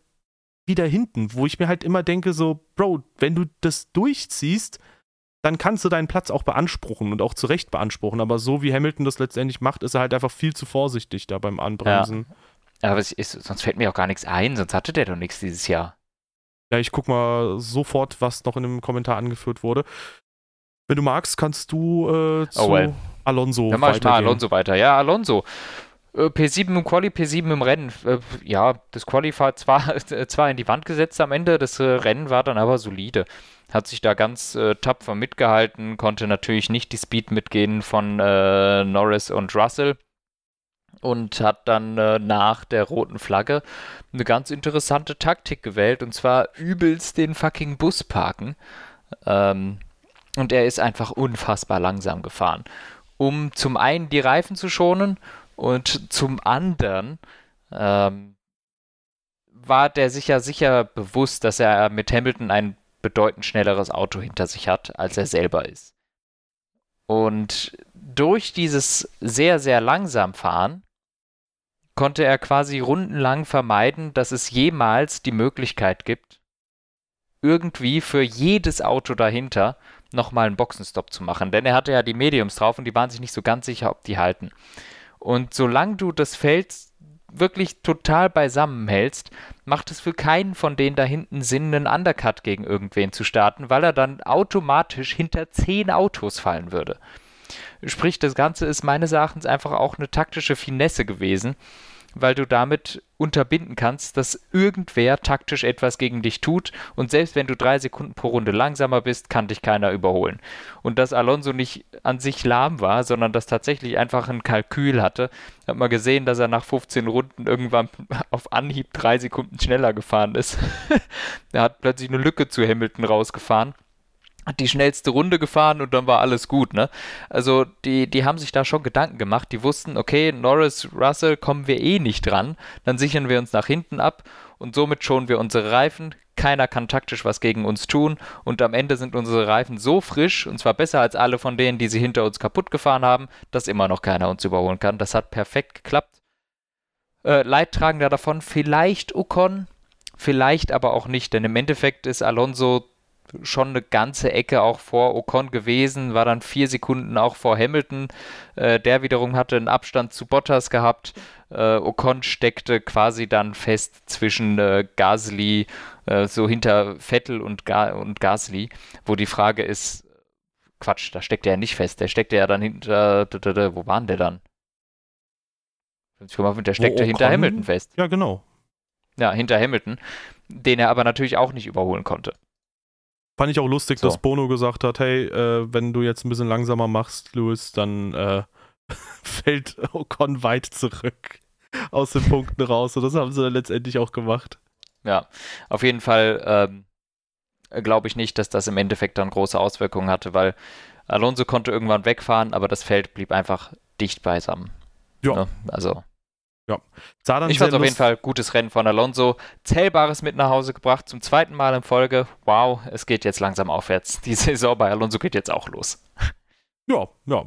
wieder hinten, wo ich mir halt immer denke, so, Bro, wenn du das durchziehst, dann kannst du deinen Platz auch beanspruchen und auch zu Recht beanspruchen. Aber so wie Hamilton das letztendlich macht, ist er halt einfach viel zu vorsichtig da beim Anbremsen. Ja. Aber ist, sonst fällt mir auch gar nichts ein, sonst hatte der doch nichts dieses Jahr. Ja, ich guck mal sofort, was noch in dem Kommentar angeführt wurde. Wenn du magst, kannst du äh, zu oh well. Alonso Dann mach ich mal Alonso weiter. Ja, Alonso. Äh, P7 im Quali, P7 im Rennen. Äh, ja, das Quali war zwar, zwar in die Wand gesetzt am Ende, das äh, Rennen war dann aber solide. Hat sich da ganz äh, tapfer mitgehalten, konnte natürlich nicht die Speed mitgehen von äh, Norris und Russell und hat dann äh, nach der roten Flagge eine ganz interessante Taktik gewählt und zwar übelst den fucking Bus parken. Ähm, und er ist einfach unfassbar langsam gefahren, um zum einen die Reifen zu schonen und zum anderen ähm, war der sich ja sicher bewusst, dass er mit Hamilton ein bedeutend schnelleres Auto hinter sich hat, als er selber ist. Und durch dieses sehr, sehr langsam Fahren konnte er quasi rundenlang vermeiden, dass es jemals die Möglichkeit gibt, irgendwie für jedes Auto dahinter nochmal einen Boxenstopp zu machen. Denn er hatte ja die Mediums drauf und die waren sich nicht so ganz sicher, ob die halten. Und solange du das Feld wirklich total beisammen hältst, macht es für keinen von denen da hinten Sinn, einen Undercut gegen irgendwen zu starten, weil er dann automatisch hinter zehn Autos fallen würde. Sprich, das Ganze ist meines Erachtens einfach auch eine taktische Finesse gewesen, weil du damit unterbinden kannst, dass irgendwer taktisch etwas gegen dich tut und selbst wenn du drei Sekunden pro Runde langsamer bist, kann dich keiner überholen. Und dass Alonso nicht an sich lahm war, sondern dass tatsächlich einfach ein Kalkül hatte, hat man gesehen, dass er nach 15 Runden irgendwann auf Anhieb drei Sekunden schneller gefahren ist. er hat plötzlich eine Lücke zu Hamilton rausgefahren die schnellste Runde gefahren und dann war alles gut, ne? Also die, die haben sich da schon Gedanken gemacht. Die wussten, okay, Norris, Russell kommen wir eh nicht dran, dann sichern wir uns nach hinten ab und somit schonen wir unsere Reifen. Keiner kann taktisch was gegen uns tun und am Ende sind unsere Reifen so frisch und zwar besser als alle von denen, die sie hinter uns kaputt gefahren haben, dass immer noch keiner uns überholen kann. Das hat perfekt geklappt. Äh, Leidtragender davon vielleicht Ocon, vielleicht aber auch nicht, denn im Endeffekt ist Alonso schon eine ganze Ecke auch vor Ocon gewesen, war dann vier Sekunden auch vor Hamilton. Äh, der wiederum hatte einen Abstand zu Bottas gehabt. Äh, Ocon steckte quasi dann fest zwischen äh, Gasly, äh, so hinter Vettel und, Ga und Gasly, wo die Frage ist, Quatsch, da steckt er ja nicht fest, der steckte ja dann hinter, wo waren der dann? Der steckte hinter Hamilton fest. Ja, genau. Ja, hinter Hamilton, den er aber natürlich auch nicht überholen konnte. Fand ich auch lustig, so. dass Bono gesagt hat, hey, äh, wenn du jetzt ein bisschen langsamer machst, Louis, dann äh, fällt Ocon weit zurück aus den Punkten raus. Und das haben sie dann letztendlich auch gemacht. Ja, auf jeden Fall ähm, glaube ich nicht, dass das im Endeffekt dann große Auswirkungen hatte, weil Alonso konnte irgendwann wegfahren, aber das Feld blieb einfach dicht beisammen. Ja. Ne? Also ja. ich fand auf jeden Fall gutes Rennen von Alonso. Zählbares mit nach Hause gebracht, zum zweiten Mal in Folge. Wow, es geht jetzt langsam aufwärts. Die Saison bei Alonso geht jetzt auch los. Ja, ja.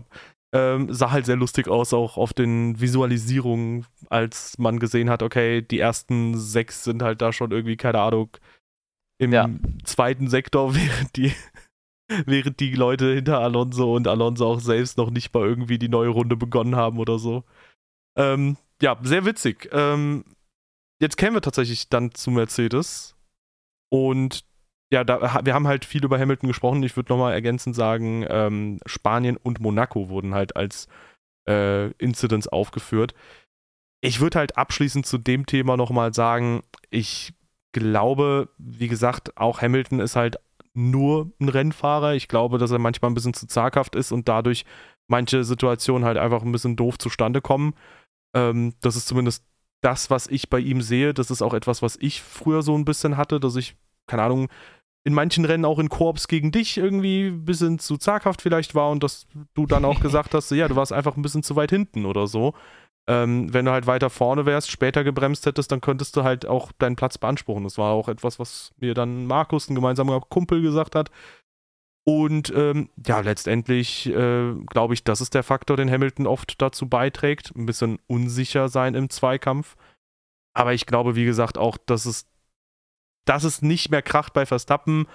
Ähm, sah halt sehr lustig aus, auch auf den Visualisierungen, als man gesehen hat, okay, die ersten sechs sind halt da schon irgendwie, keine Ahnung, im ja. zweiten Sektor, während die, während die Leute hinter Alonso und Alonso auch selbst noch nicht mal irgendwie die neue Runde begonnen haben oder so. Ähm, ja, sehr witzig. Ähm, jetzt kämen wir tatsächlich dann zu Mercedes. Und ja, da, wir haben halt viel über Hamilton gesprochen. Ich würde nochmal ergänzend sagen, ähm, Spanien und Monaco wurden halt als äh, Incidents aufgeführt. Ich würde halt abschließend zu dem Thema nochmal sagen, ich glaube, wie gesagt, auch Hamilton ist halt nur ein Rennfahrer. Ich glaube, dass er manchmal ein bisschen zu zaghaft ist und dadurch manche Situationen halt einfach ein bisschen doof zustande kommen. Ähm, das ist zumindest das, was ich bei ihm sehe. Das ist auch etwas, was ich früher so ein bisschen hatte, dass ich, keine Ahnung, in manchen Rennen auch in Korps gegen dich irgendwie ein bisschen zu zaghaft vielleicht war und dass du dann auch gesagt hast, ja, du warst einfach ein bisschen zu weit hinten oder so. Ähm, wenn du halt weiter vorne wärst, später gebremst hättest, dann könntest du halt auch deinen Platz beanspruchen. Das war auch etwas, was mir dann Markus, ein gemeinsamer Kumpel, gesagt hat. Und ähm, ja, letztendlich äh, glaube ich, das ist der Faktor, den Hamilton oft dazu beiträgt. Ein bisschen unsicher sein im Zweikampf. Aber ich glaube, wie gesagt, auch, dass es, dass es nicht mehr kracht bei Verstappen,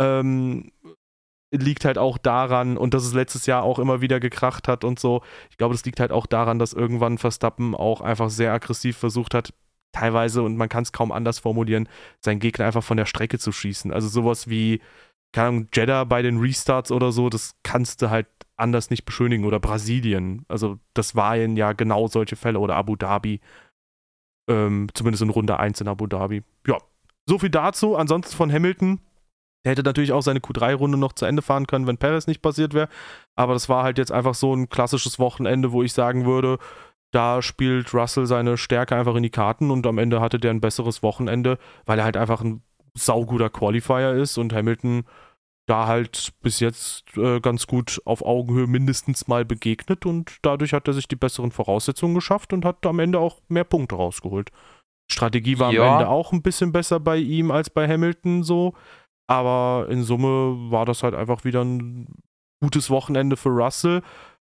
ähm, liegt halt auch daran, und dass es letztes Jahr auch immer wieder gekracht hat und so. Ich glaube, das liegt halt auch daran, dass irgendwann Verstappen auch einfach sehr aggressiv versucht hat, teilweise, und man kann es kaum anders formulieren, seinen Gegner einfach von der Strecke zu schießen. Also sowas wie keine Ahnung, Jeddah bei den Restarts oder so, das kannst du halt anders nicht beschönigen. Oder Brasilien. Also, das waren ja genau solche Fälle. Oder Abu Dhabi. Ähm, zumindest in Runde 1 in Abu Dhabi. Ja, so viel dazu. Ansonsten von Hamilton. Der hätte natürlich auch seine Q3-Runde noch zu Ende fahren können, wenn Perez nicht passiert wäre. Aber das war halt jetzt einfach so ein klassisches Wochenende, wo ich sagen würde, da spielt Russell seine Stärke einfach in die Karten und am Ende hatte der ein besseres Wochenende, weil er halt einfach ein sauguter Qualifier ist und Hamilton da halt bis jetzt äh, ganz gut auf Augenhöhe mindestens mal begegnet und dadurch hat er sich die besseren Voraussetzungen geschafft und hat am Ende auch mehr Punkte rausgeholt. Strategie war Ja. am Ende auch ein bisschen besser bei ihm als bei Hamilton so. Aber in Summe war das halt einfach wieder ein gutes Wochenende für Russell.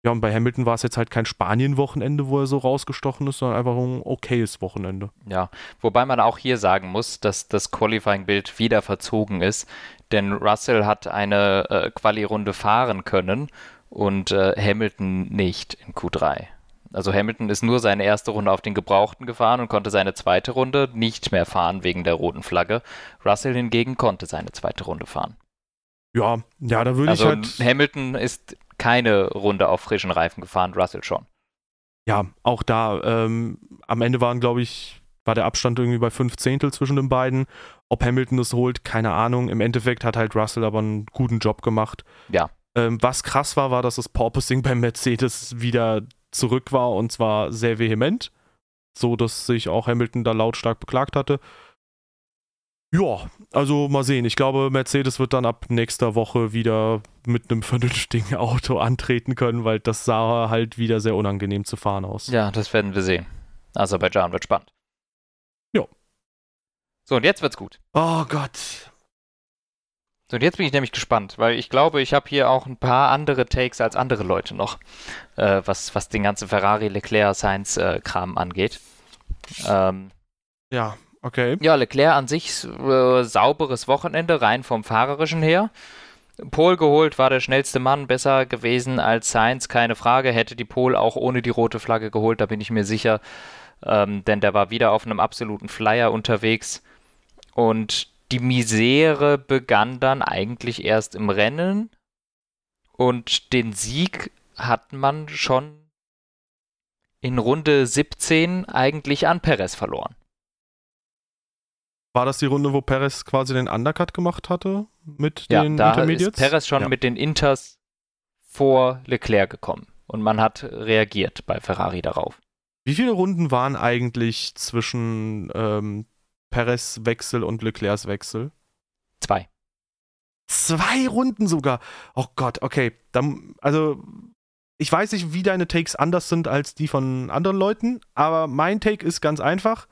Ja, und bei Hamilton war es jetzt halt kein Spanien-Wochenende, wo er so rausgestochen ist, sondern einfach ein okayes Wochenende. Ja, wobei man auch hier sagen muss, dass das Qualifying-Bild wieder verzogen ist, denn Russell hat eine äh, Quali-Runde fahren können und äh, Hamilton nicht in Q3. Also Hamilton ist nur seine erste Runde auf den Gebrauchten gefahren und konnte seine zweite Runde nicht mehr fahren wegen der roten Flagge. Russell hingegen konnte seine zweite Runde fahren. Ja, ja, da würde Also ich halt. Hamilton ist keine Runde auf frischen Reifen gefahren, Russell schon. Ja, auch da. Ähm, am Ende waren, glaube ich, war der Abstand irgendwie bei fünf Zehntel zwischen den beiden. Ob Hamilton das holt, keine Ahnung. Im Endeffekt hat halt Russell aber einen guten Job gemacht. Ja. Ähm, was krass war, war, dass das Porpoising beim Mercedes wieder zurück war und zwar sehr vehement. So, dass sich auch Hamilton da lautstark beklagt hatte. Ja, also mal sehen. Ich glaube, Mercedes wird dann ab nächster Woche wieder mit einem vernünftigen Auto antreten können, weil das sah halt wieder sehr unangenehm zu fahren aus. Ja, das werden wir sehen. Aserbaidschan wird spannend. Jo. So, und jetzt wird's gut. Oh Gott. So, und jetzt bin ich nämlich gespannt, weil ich glaube, ich habe hier auch ein paar andere Takes als andere Leute noch, äh, was, was den ganzen Ferrari, Leclerc, Sainz-Kram angeht. Ähm, Ja, okay. ja, Leclerc an sich äh, sauberes Wochenende, rein vom Fahrerischen her. Pole geholt, war der schnellste Mann, besser gewesen als Sainz, keine Frage. Hätte die Pole auch ohne die rote Flagge geholt, da bin ich mir sicher. Ähm, denn der war wieder auf einem absoluten Flyer unterwegs. Und die Misere begann dann eigentlich erst im Rennen. Und den Sieg hat man schon in Runde 17 eigentlich an Perez verloren. War das die Runde, wo Perez quasi den Undercut gemacht hatte mit Ja, den da Intermediates? ist Perez schon Ja. mit den Inters vor Leclerc gekommen. Und man hat reagiert bei Ferrari darauf. Wie viele Runden waren eigentlich zwischen ähm, Perez Wechsel und Leclercs Wechsel? Zwei. Zwei Runden sogar. Oh Gott, okay. Dann, also, ich weiß nicht, wie deine Takes anders sind als die von anderen Leuten, aber mein Take ist ganz einfach.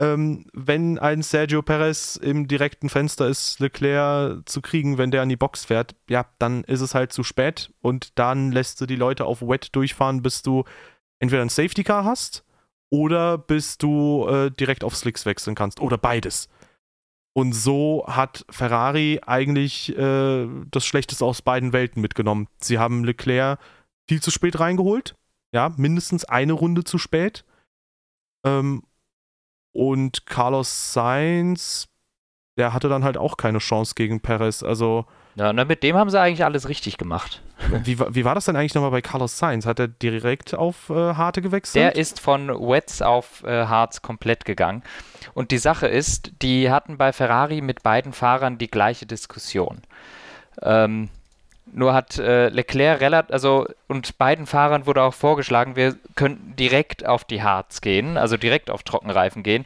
Ähm, wenn ein Sergio Perez im direkten Fenster ist, Leclerc zu kriegen, wenn der an die Box fährt, ja, dann ist es halt zu spät und dann lässt du die Leute auf Wet durchfahren, bis du entweder ein Safety Car hast oder bis du äh, direkt auf Slicks wechseln kannst oder beides. Und so hat Ferrari eigentlich äh, das Schlechteste aus beiden Welten mitgenommen. Sie haben Leclerc viel zu spät reingeholt. Ja, mindestens eine Runde zu spät. Ähm, und Carlos Sainz, der hatte dann halt auch keine Chance gegen Perez. Also, Ja, und mit dem haben sie eigentlich alles richtig gemacht. wie, wie war das denn eigentlich nochmal bei Carlos Sainz? Hat er direkt auf äh, Harte gewechselt? Der ist von Wets auf äh, Harz komplett gegangen. Und die Sache ist, die hatten bei Ferrari mit beiden Fahrern die gleiche Diskussion. Ähm, nur hat äh, Leclerc relativ, also und beiden Fahrern wurde auch vorgeschlagen, wir könnten direkt auf die Harz gehen, also direkt auf Trockenreifen gehen.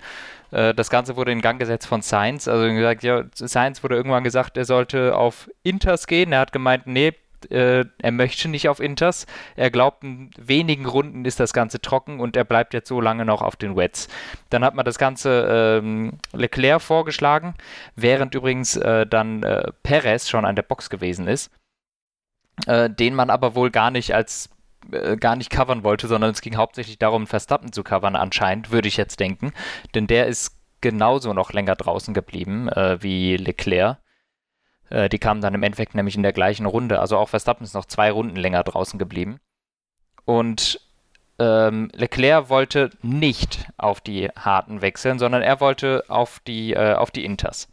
Äh, das Ganze wurde in Gang gesetzt von Sainz. Also gesagt, ja, Sainz wurde irgendwann gesagt, er sollte auf Inters gehen. Er hat gemeint, nee, äh, er möchte nicht auf Inters. Er glaubt, in wenigen Runden ist das Ganze trocken und er bleibt jetzt so lange noch auf den Wets. Dann hat man das Ganze ähm, Leclerc vorgeschlagen, während übrigens äh, dann äh, Perez schon an der Box gewesen ist, äh, den man aber wohl gar nicht als äh, gar nicht covern wollte, sondern es ging hauptsächlich darum, Verstappen zu covern anscheinend, würde ich jetzt denken. Denn der ist genauso noch länger draußen geblieben äh, wie Leclerc. Äh, die kamen dann im Endeffekt nämlich in der gleichen Runde. Also auch Verstappen ist noch zwei Runden länger draußen geblieben. Und ähm, Leclerc wollte nicht auf die harten wechseln, sondern er wollte auf die, äh, auf die Inters.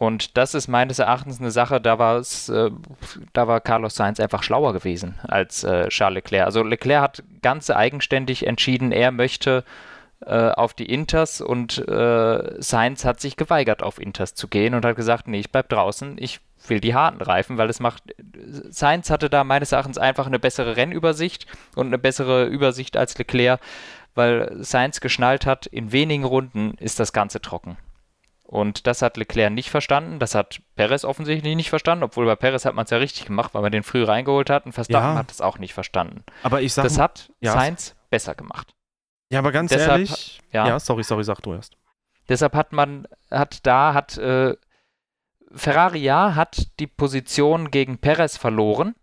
Und das ist meines Erachtens eine Sache, da äh, da war Carlos Sainz einfach schlauer gewesen als äh, Charles Leclerc. Also Leclerc hat ganz eigenständig entschieden, er möchte äh, auf die Inters und äh, Sainz hat sich geweigert, auf Inters zu gehen und hat gesagt, nee, ich bleib draußen, ich will die harten Reifen, weil es macht. Sainz hatte da meines Erachtens einfach eine bessere Rennübersicht und eine bessere Übersicht als Leclerc, weil Sainz geschnallt hat, in wenigen Runden ist das Ganze trocken. Und das hat Leclerc nicht verstanden. Das hat Perez offensichtlich nicht verstanden, obwohl bei Perez hat man es ja richtig gemacht, weil man den früh reingeholt hat und Verstappen Ja. hat es auch nicht verstanden. Aber ich sag Das hat ja. Sainz besser gemacht. Ja, aber ganz Deshalb- ehrlich. ja. ja, sorry, sorry, sag du erst. Deshalb hat man, hat da, hat äh, Ferrari ja, hat die Position gegen Perez verloren,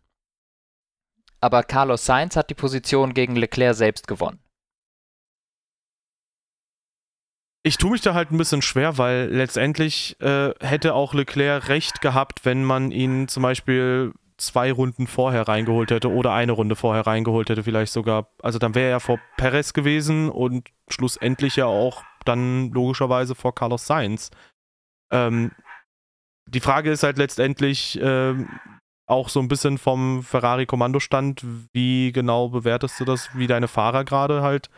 aber Carlos Sainz hat die Position gegen Leclerc selbst gewonnen. Ich tue mich da halt ein bisschen schwer, weil letztendlich äh, hätte auch Leclerc recht gehabt, wenn man ihn zum Beispiel zwei Runden vorher reingeholt hätte oder eine Runde vorher reingeholt hätte, vielleicht sogar. Also dann wäre er vor Perez gewesen und schlussendlich ja auch dann logischerweise vor Carlos Sainz. Ähm, die Frage ist halt letztendlich ähm, auch so ein bisschen vom Ferrari-Kommandostand, wie genau bewertest du das, wie deine Fahrer gerade halt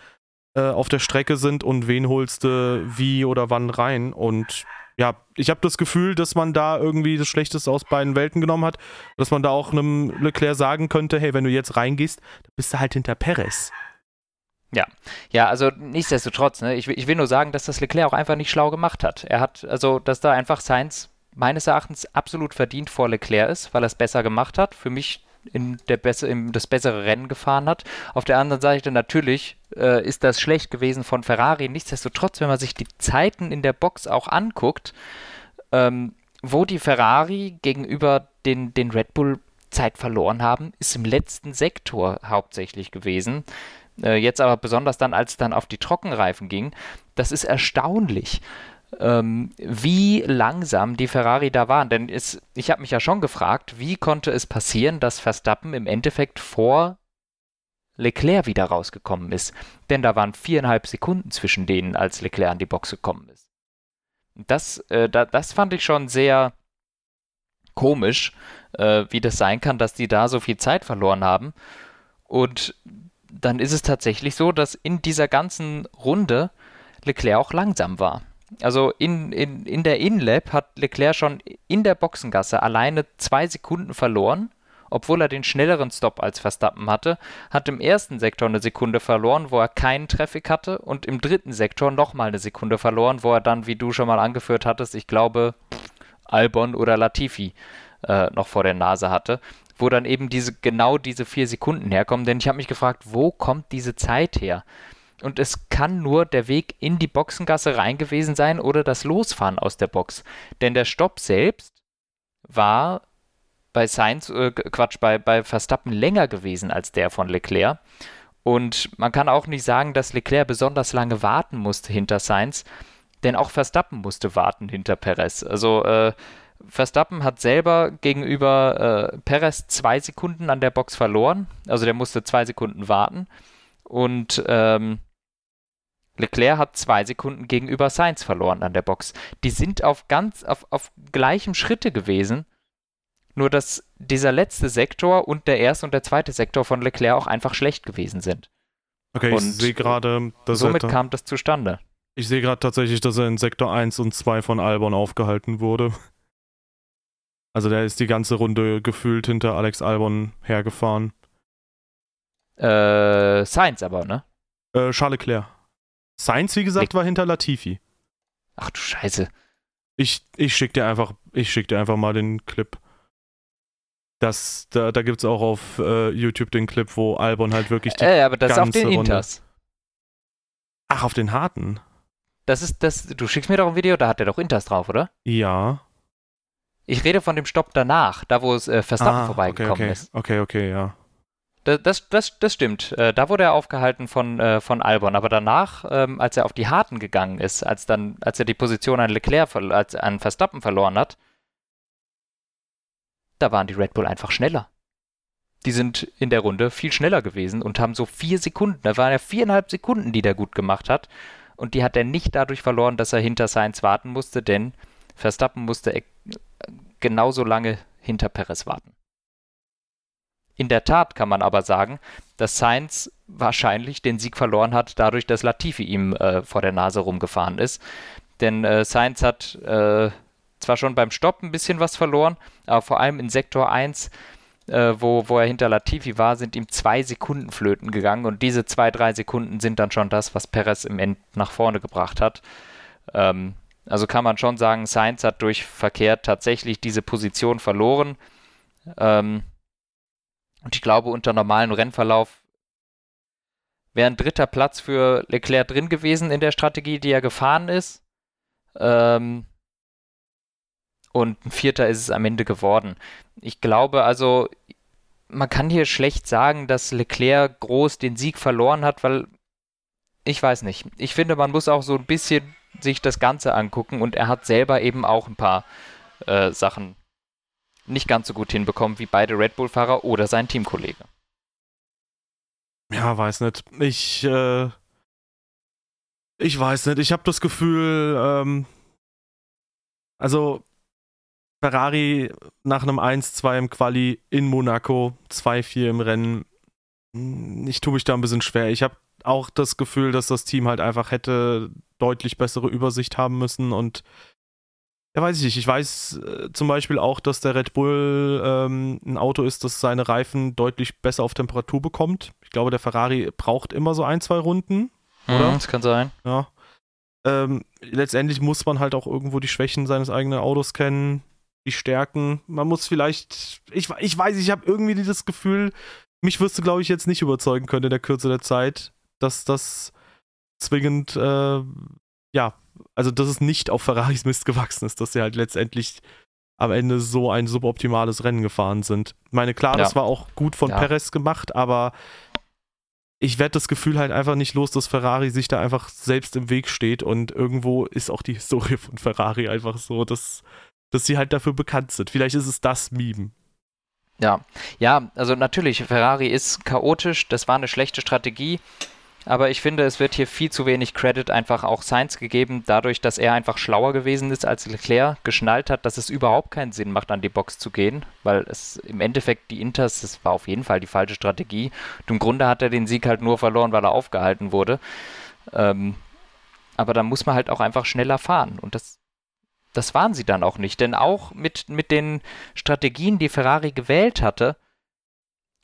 äh, auf der Strecke sind und wen holst du wie oder wann rein. Und ja, ich habe das Gefühl, dass man da irgendwie das Schlechteste aus beiden Welten genommen hat, dass man da auch einem Leclerc sagen könnte, hey, wenn du jetzt reingehst, dann bist du halt hinter Perez. Ja, also nichtsdestotrotz, ne, ich, will- ich will nur sagen, dass das Leclerc auch einfach nicht schlau gemacht hat. Er hat, also, dass da einfach Sainz meines Erachtens absolut verdient vor Leclerc ist, weil er es besser gemacht hat. Für mich in der Besse, in das bessere Rennen gefahren hat. Auf der anderen Seite natürlich äh, ist das schlecht gewesen von Ferrari. Nichtsdestotrotz, wenn man sich die Zeiten in der Box auch anguckt, ähm, wo die Ferrari gegenüber den, den Red Bull Zeit verloren haben, ist im letzten Sektor hauptsächlich gewesen. Äh, jetzt aber besonders dann, als es dann auf die Trockenreifen ging. Das ist erstaunlich, ähm, wie langsam die Ferrari da waren. Denn es, ich habe mich ja schon gefragt, wie konnte es passieren, dass Verstappen im Endeffekt vor Leclerc wieder rausgekommen ist. Denn da waren viereinhalb Sekunden zwischen denen, als Leclerc an die Box gekommen ist. Das, äh, da, das fand ich schon sehr komisch, äh, wie das sein kann, dass die da so viel Zeit verloren haben. Und dann ist es tatsächlich so, dass in dieser ganzen Runde Leclerc auch langsam war. Also in, in, in der In-Lap hat Leclerc schon in der Boxengasse alleine zwei Sekunden verloren, obwohl er den schnelleren Stop als Verstappen hatte, hat im ersten Sektor eine Sekunde verloren, wo er keinen Traffic hatte und im dritten Sektor nochmal eine Sekunde verloren, wo er dann, wie du schon mal angeführt hattest, ich glaube Albon oder Latifi äh, noch vor der Nase hatte, wo dann eben diese genau diese vier Sekunden herkommen. Denn ich habe mich gefragt, wo kommt diese Zeit her? Und es kann nur der Weg in die Boxengasse rein gewesen sein oder das Losfahren aus der Box. Denn der Stopp selbst war bei Sainz, äh, Quatsch, bei, bei Verstappen länger gewesen als der von Leclerc. Und man kann auch nicht sagen, dass Leclerc besonders lange warten musste hinter Sainz, denn auch Verstappen musste warten hinter Perez. Also äh, Verstappen hat selber gegenüber äh, Perez zwei Sekunden an der Box verloren. Also der musste zwei Sekunden warten. Und ähm, Leclerc hat zwei Sekunden gegenüber Sainz verloren an der Box. Die sind auf ganz, auf, auf gleichem Schritte gewesen. Nur dass dieser letzte Sektor und der erste und der zweite Sektor von Leclerc auch einfach schlecht gewesen sind. Okay, Und ich sehe gerade, dass Somit er, kam das zustande. ich sehe gerade tatsächlich, dass er in Sektor 1 und 2 von Albon aufgehalten wurde. Also der ist die ganze Runde gefühlt hinter Alex Albon hergefahren. Äh, Sainz aber, ne? Äh, Charles Leclerc. Sainz, wie gesagt, war hinter Latifi. Ach du Scheiße. Ich, ich schick dir einfach, ich schick dir einfach mal den Clip. Das, da da gibt es auch auf äh, YouTube den Clip, wo Albon halt wirklich die. Äh, aber das ist auf ganze den Runde. Inters. Ach, auf den harten. Das ist das. Du schickst mir doch ein Video, da hat er doch Inters drauf, oder? Ja. Ich rede von dem Stopp danach, da wo es äh, Verstappen Ah, vorbeigekommen okay, okay. ist. Okay, okay, ja. Das, das, das, stimmt. Äh, da wurde er aufgehalten von, äh, von Albon. Aber danach, ähm, als er auf die Harten gegangen ist, als dann, als er die Position an Leclerc, als an Verstappen verloren hat, da waren die Red Bull einfach schneller. Die sind in der Runde viel schneller gewesen und haben so vier Sekunden, da waren ja viereinhalb Sekunden, die der gut gemacht hat. Und die hat er nicht dadurch verloren, dass er hinter Sainz warten musste, denn Verstappen musste e- genauso lange hinter Perez warten. In der Tat kann man aber sagen, dass Sainz wahrscheinlich den Sieg verloren hat, dadurch, dass Latifi ihm äh, vor der Nase rumgefahren ist. Denn äh, Sainz hat äh, zwar schon beim Stopp ein bisschen was verloren, aber vor allem in Sektor 1, äh, wo, wo er hinter Latifi war, sind ihm zwei Sekunden flöten gegangen und diese zwei, drei Sekunden sind dann schon das, was Perez im End nach vorne gebracht hat. Ähm, also kann man schon sagen, Sainz hat durch Verkehr tatsächlich diese Position verloren. Ähm, und ich glaube, unter normalem Rennverlauf wäre ein dritter Platz für Leclerc drin gewesen in der Strategie, die er gefahren ist. Ähm, und ein vierter ist es am Ende geworden. Ich glaube also, man kann hier schlecht sagen, dass Leclerc groß den Sieg verloren hat, weil ich weiß nicht. Ich finde, man muss auch so ein bisschen sich das Ganze angucken und er hat selber eben auch ein paar äh, Sachen nicht ganz so gut hinbekommen wie beide Red Bull-Fahrer oder sein Teamkollege. Ja, weiß nicht. Ich, äh, ich weiß nicht. Ich habe das Gefühl, ähm, also Ferrari nach einem 1-2 im Quali in Monaco, 2-4 im Rennen. Hm, ich tue mich da ein bisschen schwer. Ich habe auch das Gefühl, dass das Team halt einfach hätte deutlich bessere Übersicht haben müssen und ja, weiß ich nicht. Ich weiß äh, zum Beispiel auch, dass der Red Bull ähm, ein Auto ist, das seine Reifen deutlich besser auf Temperatur bekommt. Ich glaube, der Ferrari braucht immer so ein, zwei Runden. Mhm, oder? das kann sein. Ja. Ähm, letztendlich muss man halt auch irgendwo die Schwächen seines eigenen Autos kennen, die Stärken. Man muss vielleicht, ich, ich weiß, ich habe irgendwie dieses Gefühl, mich wirst du, glaube ich, jetzt nicht überzeugen können in der Kürze der Zeit, dass das zwingend, äh, ja, also dass es nicht auf Ferraris Mist gewachsen ist, dass sie halt letztendlich am Ende so ein suboptimales Rennen gefahren sind. Ich meine, klar, ja. das war auch gut von ja. Perez gemacht, aber ich werde das Gefühl halt einfach nicht los, dass Ferrari sich da einfach selbst im Weg steht und irgendwo ist auch die Historie von Ferrari einfach so, dass, dass sie halt dafür bekannt sind. Vielleicht ist es das Meme. Ja, ja, also natürlich, Ferrari ist chaotisch, das war eine schlechte Strategie. Aber ich finde, es wird hier viel zu wenig Credit einfach auch Sainz gegeben, dadurch, dass er einfach schlauer gewesen ist als Leclerc, geschnallt hat, dass es überhaupt keinen Sinn macht, an die Box zu gehen, weil es im Endeffekt die Inters, das war auf jeden Fall die falsche Strategie. Und im Grunde hat er den Sieg halt nur verloren, weil er aufgehalten wurde. Ähm, aber da muss man halt auch einfach schneller fahren. Und das, das waren sie dann auch nicht. Denn auch mit, mit den Strategien, die Ferrari gewählt hatte,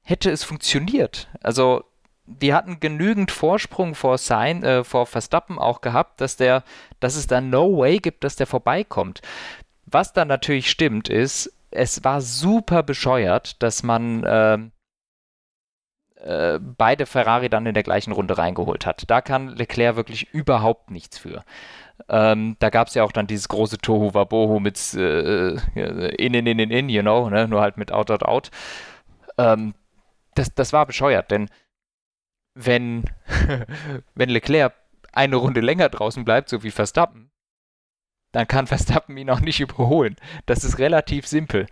hätte es funktioniert. Also die hatten genügend Vorsprung vor, Sein, äh, vor Verstappen auch gehabt, dass, der, dass es da no way gibt, dass der vorbeikommt. Was dann natürlich stimmt, ist, es war super bescheuert, dass man äh, äh, beide Ferrari dann in der gleichen Runde reingeholt hat. Da kann Leclerc wirklich überhaupt nichts für. Ähm, da gab es ja auch dann dieses große Tohu Wabohu mit äh, äh, in, in, in, in, in, you know, ne? nur halt mit out, out, out. Ähm, das, das war bescheuert, denn wenn, wenn Leclerc eine Runde länger draußen bleibt, so wie Verstappen, dann kann Verstappen ihn auch nicht überholen. Das ist relativ simpel.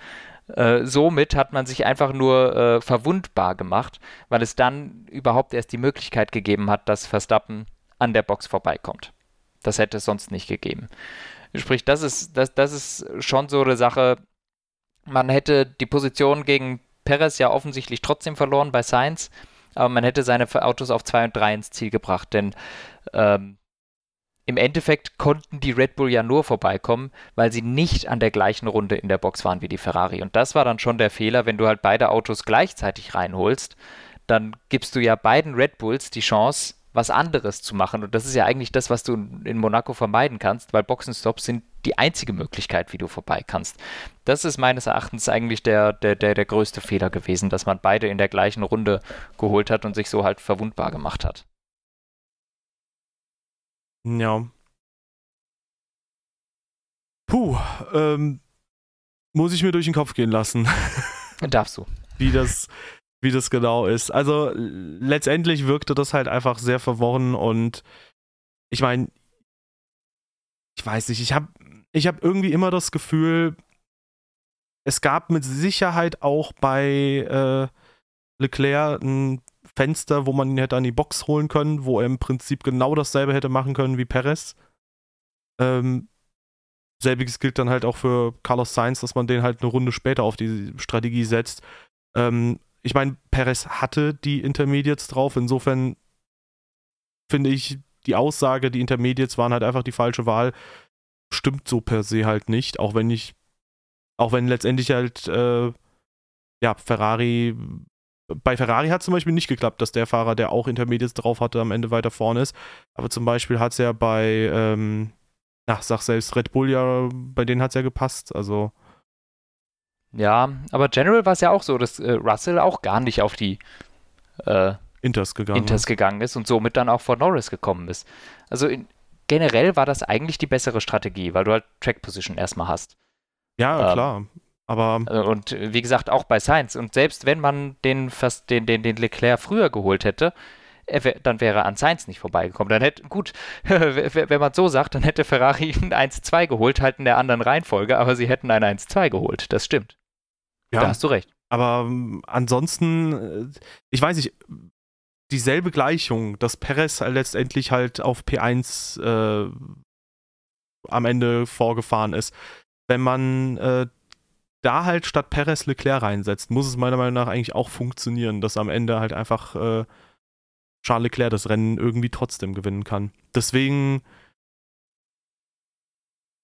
Äh, somit hat man sich einfach nur äh, verwundbar gemacht, weil es dann überhaupt erst die Möglichkeit gegeben hat, dass Verstappen an der Box vorbeikommt. Das hätte es sonst nicht gegeben. Sprich, das ist, das, das ist schon so eine Sache. Man hätte die Position gegen Perez ja offensichtlich trotzdem verloren bei Sainz aber man hätte seine Autos auf 2 und 3 ins Ziel gebracht, denn ähm, im Endeffekt konnten die Red Bull ja nur vorbeikommen, weil sie nicht an der gleichen Runde in der Box waren wie die Ferrari. Und das war dann schon der Fehler, wenn du halt beide Autos gleichzeitig reinholst, dann gibst du ja beiden Red Bulls die Chance, was anderes zu machen. Und das ist ja eigentlich das, was du in Monaco vermeiden kannst, weil Boxenstops sind die einzige Möglichkeit, wie du vorbei kannst. Das ist meines Erachtens eigentlich der, der, der, der größte Fehler gewesen, dass man beide in der gleichen Runde geholt hat und sich so halt verwundbar gemacht hat. Ja. Puh, ähm, muss ich mir durch den Kopf gehen lassen. Darfst du. Wie das, wie das genau ist. Also letztendlich wirkte das halt einfach sehr verworren und ich meine, ich weiß nicht, ich habe ich hab irgendwie immer das Gefühl, es gab mit Sicherheit auch bei äh, Leclerc ein Fenster, wo man ihn hätte an die Box holen können, wo er im Prinzip genau dasselbe hätte machen können wie Perez. Ähm, selbiges gilt dann halt auch für Carlos Sainz, dass man den halt eine Runde später auf die Strategie setzt. Ähm, ich meine, Perez hatte die Intermediates drauf, insofern finde ich die Aussage, die Intermediates waren halt einfach die falsche Wahl, stimmt so per se halt nicht, auch wenn ich, auch wenn letztendlich halt, äh, ja, Ferrari, bei Ferrari hat zum Beispiel nicht geklappt, dass der Fahrer, der auch Intermediates drauf hatte, am Ende weiter vorne ist, aber zum Beispiel hat es ja bei, ähm, ach, sag selbst Red Bull ja, bei denen hat es ja gepasst, also. Ja, aber General war es ja auch so, dass äh, Russell auch gar nicht auf die äh, Inters gegangen, Inters gegangen ist und somit dann auch vor Norris gekommen ist. Also in, generell war das eigentlich die bessere Strategie, weil du halt Track Position erstmal hast. Ja, ähm, klar. Aber äh, und wie gesagt, auch bei Sainz. Und selbst wenn man den, fast den, den, den Leclerc früher geholt hätte, wär, dann wäre er an Sainz nicht vorbeigekommen. Dann hätte, gut, wenn man so sagt, dann hätte Ferrari ein 1-2 geholt, halt in der anderen Reihenfolge, aber sie hätten ein 1-2 geholt. Das stimmt. Ja, da hast du recht. Aber ähm, ansonsten, äh, ich weiß nicht, dieselbe Gleichung, dass Perez letztendlich halt auf P1 äh, am Ende vorgefahren ist. Wenn man äh, da halt statt Perez Leclerc reinsetzt, muss es meiner Meinung nach eigentlich auch funktionieren, dass am Ende halt einfach äh, Charles Leclerc das Rennen irgendwie trotzdem gewinnen kann. Deswegen,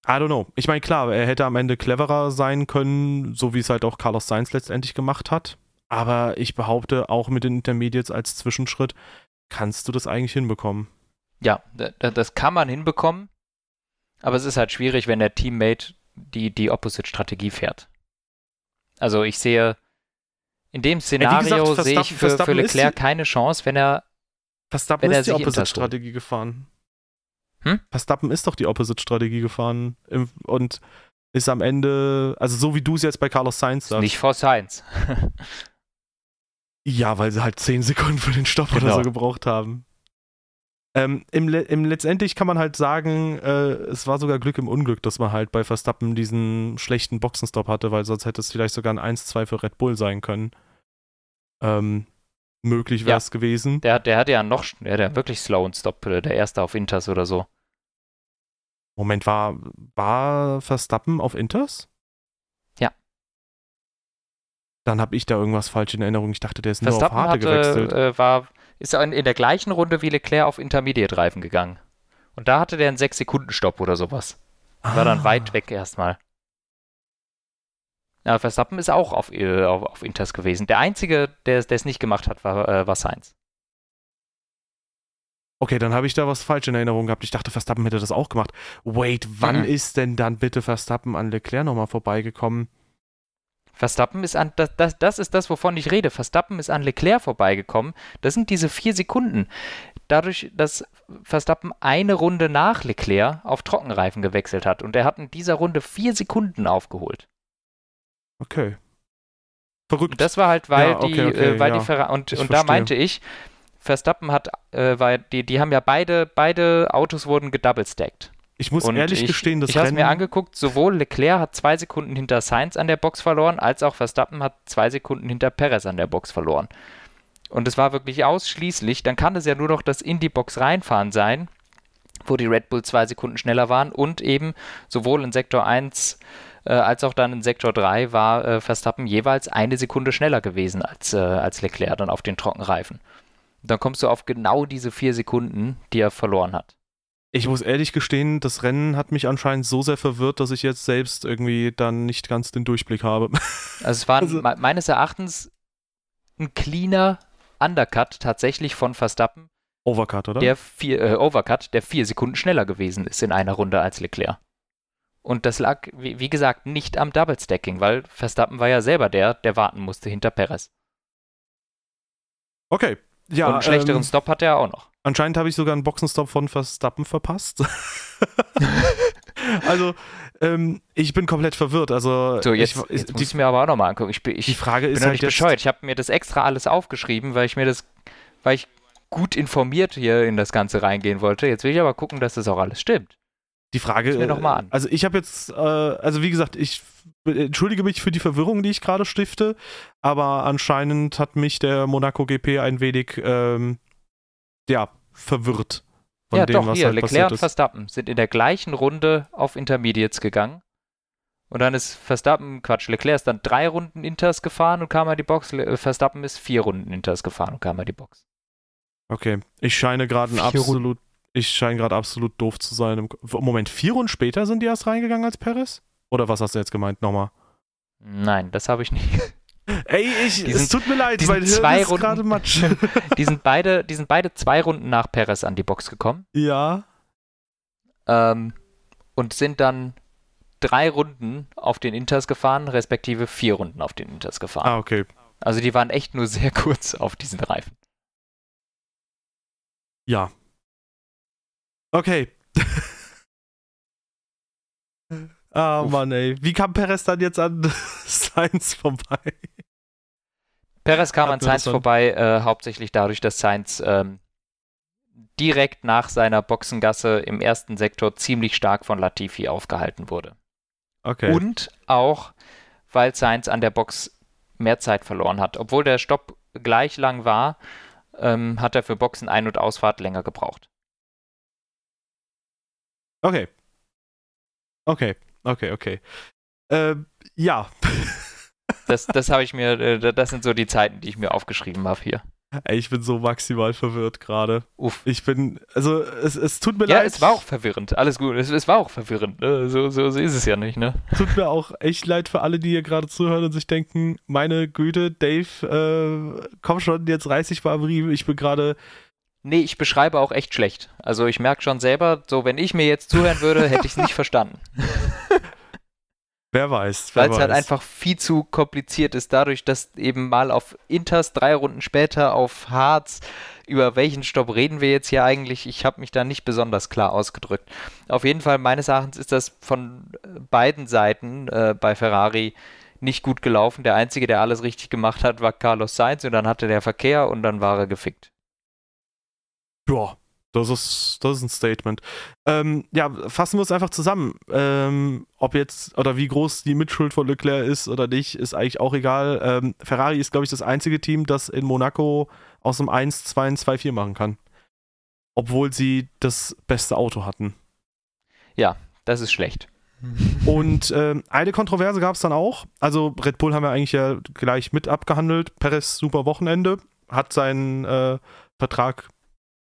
I don't know. Ich meine, klar, er hätte am Ende cleverer sein können, so wie es halt auch Carlos Sainz letztendlich gemacht hat. Aber ich behaupte, auch mit den Intermediates als Zwischenschritt kannst du das eigentlich hinbekommen. Ja, das kann man hinbekommen. Aber es ist halt schwierig, wenn der Teammate die, die Opposite-Strategie fährt. Also ich sehe, in dem Szenario ja, gesagt, sehe ich für, für Leclerc keine Chance, wenn er Verstappen wenn er ist die Opposite-Strategie gefahren. Hm? Verstappen ist doch die Opposite-Strategie gefahren im, und ist am Ende, also so wie du es jetzt bei Carlos Sainz sagst. Nicht vor Sainz. ja, weil sie halt 10 Sekunden für den Stopp genau. oder so gebraucht haben. Ähm, im, im, letztendlich kann man halt sagen, äh, es war sogar Glück im Unglück, dass man halt bei Verstappen diesen schlechten Boxenstopp hatte, weil sonst hätte es vielleicht sogar ein 1-2 für Red Bull sein können. Ähm, möglich wäre es ja, gewesen. Der, der hatte ja noch, der hat ja wirklich slowen Stop, äh, der erste auf Inters oder so. Moment, war, war Verstappen auf Inters? Ja. Dann habe ich da irgendwas falsch in Erinnerung. Ich dachte, der ist Verstappen nur auf harte hatte, gewechselt. Äh, war ist er in der gleichen Runde wie Leclerc auf Intermediate-Reifen gegangen. Und da hatte der einen 6-Sekunden-Stopp oder sowas. Ah. War dann weit weg erstmal. Ja, Verstappen ist auch auf, äh, auf, auf Inters gewesen. Der Einzige, der es nicht gemacht hat, war, äh, war Sainz. Okay, dann habe ich da was falsch in Erinnerung gehabt. Ich dachte, Verstappen hätte das auch gemacht. Wait, wann mhm. ist denn dann bitte Verstappen an Leclerc nochmal vorbeigekommen? Verstappen ist an, das, das, das ist das, wovon ich rede. Verstappen ist an Leclerc vorbeigekommen. Das sind diese vier Sekunden. Dadurch, dass Verstappen eine Runde nach Leclerc auf Trockenreifen gewechselt hat. Und er hat in dieser Runde vier Sekunden aufgeholt. Okay. Verrückt. Und das war halt, weil ja, okay, die, okay, äh, weil ja, die Ferrari. Und, und da meinte ich, Verstappen hat, äh, weil die, die haben ja beide, beide Autos wurden gedoublestacked. Ich muss und ehrlich ich, gestehen, das Ich habe es mir angeguckt, sowohl Leclerc hat zwei Sekunden hinter Sainz an der Box verloren, als auch Verstappen hat zwei Sekunden hinter Perez an der Box verloren. Und es war wirklich ausschließlich, dann kann es ja nur noch das in die Box reinfahren sein, wo die Red Bull zwei Sekunden schneller waren und eben sowohl in Sektor 1 äh, als auch dann in Sektor 3 war äh, Verstappen jeweils eine Sekunde schneller gewesen als, äh, als Leclerc dann auf den Trockenreifen. Dann kommst du auf genau diese vier Sekunden, die er verloren hat. Ich muss ehrlich gestehen, das Rennen hat mich anscheinend so sehr verwirrt, dass ich jetzt selbst irgendwie dann nicht ganz den Durchblick habe. Also es war also, meines Erachtens ein cleaner Undercut tatsächlich von Verstappen. Overcut, oder? Der vier, äh, Overcut, der vier Sekunden schneller gewesen ist in einer Runde als Leclerc. Und das lag, wie, wie gesagt, nicht am Double Stacking, weil Verstappen war ja selber der, der warten musste hinter Perez. Okay. Ja, Und einen schlechteren ähm, Stop hat er auch noch. Anscheinend habe ich sogar einen Boxenstopp von Verstappen verpasst. also, ähm, ich bin komplett verwirrt. Also, so, jetzt, ich, jetzt muss ich mir aber auch nochmal angucken. Ich, ich, die Frage bin ist halt nicht bescheuert. Ich habe mir das extra alles aufgeschrieben, weil ich mir das, weil ich gut informiert hier in das Ganze reingehen wollte. Jetzt will ich aber gucken, dass das auch alles stimmt. Die Frage, mir noch mal an. also ich habe jetzt, äh, also wie gesagt, ich entschuldige mich für die Verwirrung, die ich gerade stifte, aber anscheinend hat mich der Monaco GP ein wenig ähm, ja, verwirrt. Von ja, dem, doch, was hier, halt Leclerc und Verstappen sind in der gleichen Runde auf Intermediates gegangen. Und dann ist Verstappen, Quatsch, Leclerc ist dann drei Runden Inters gefahren und kam an die Box. Le Verstappen ist vier Runden Inters gefahren und kam an die Box. Okay, ich scheine gerade absolut, ich scheine gerade absolut doof zu sein. Moment, vier Runden später sind die erst reingegangen als Perez? Oder was hast du jetzt gemeint nochmal? Nein, das habe ich nicht. Ey, ich, es tut mir leid, weil zwei ist gerade Matsch. die, sind beide, die sind beide zwei Runden nach Perez an die Box gekommen. Ja. Ähm, und sind dann drei Runden auf den Inters gefahren, respektive vier Runden auf den Inters gefahren. Ah, okay. Also die waren echt nur sehr kurz auf diesen Reifen. Ja. Okay. ah, Uff. Mann, ey. Wie kam Perez dann jetzt an Sainz vorbei? Perez kam an Sainz vorbei, äh, hauptsächlich dadurch, dass Sainz ähm, direkt nach seiner Boxengasse im ersten Sektor ziemlich stark von Latifi aufgehalten wurde. Okay. Und auch, weil Sainz an der Box mehr Zeit verloren hat. Obwohl der Stopp gleich lang war, ähm, hat er für Boxen Ein- und Ausfahrt länger gebraucht. Okay. Okay, okay, okay. Ähm, ja. das das habe ich mir, äh, das sind so die Zeiten, die ich mir aufgeschrieben habe hier. Ey, ich bin so maximal verwirrt gerade. Uff. Ich bin, also es, es tut mir ja, leid. Ja, es war auch verwirrend. Alles gut. Es, es war auch verwirrend. Ne? So, so, so ist es ja nicht, ne? Tut mir auch echt leid für alle, die hier gerade zuhören und sich denken, meine Güte, Dave, äh, komm schon, jetzt reiß ich mal am Riemen. Ich bin gerade. Nee, ich beschreibe auch echt schlecht. Also ich merke schon selber, so wenn ich mir jetzt zuhören würde, hätte ich es nicht verstanden. Wer weiß. Weil es halt einfach viel zu kompliziert ist, dadurch, dass eben mal auf Inters drei Runden später auf Harz, über welchen Stopp reden wir jetzt hier eigentlich? Ich habe mich da nicht besonders klar ausgedrückt. Auf jeden Fall, meines Erachtens ist das von beiden Seiten äh, bei Ferrari nicht gut gelaufen. Der Einzige, der alles richtig gemacht hat, war Carlos Sainz und dann hatte der Verkehr und dann war er gefickt. Ja, das ist, das ist ein Statement. Ähm, ja, fassen wir es einfach zusammen. Ähm, ob jetzt oder wie groß die Mitschuld von Leclerc ist oder nicht, ist eigentlich auch egal. Ähm, Ferrari ist, glaube ich, das einzige Team, das in Monaco aus dem 1, 2 und 2, 4 machen kann. Obwohl sie das beste Auto hatten. Ja, das ist schlecht. Und ähm, eine Kontroverse gab es dann auch. Also Red Bull haben wir eigentlich ja gleich mit abgehandelt. Perez super Wochenende, hat seinen äh, Vertrag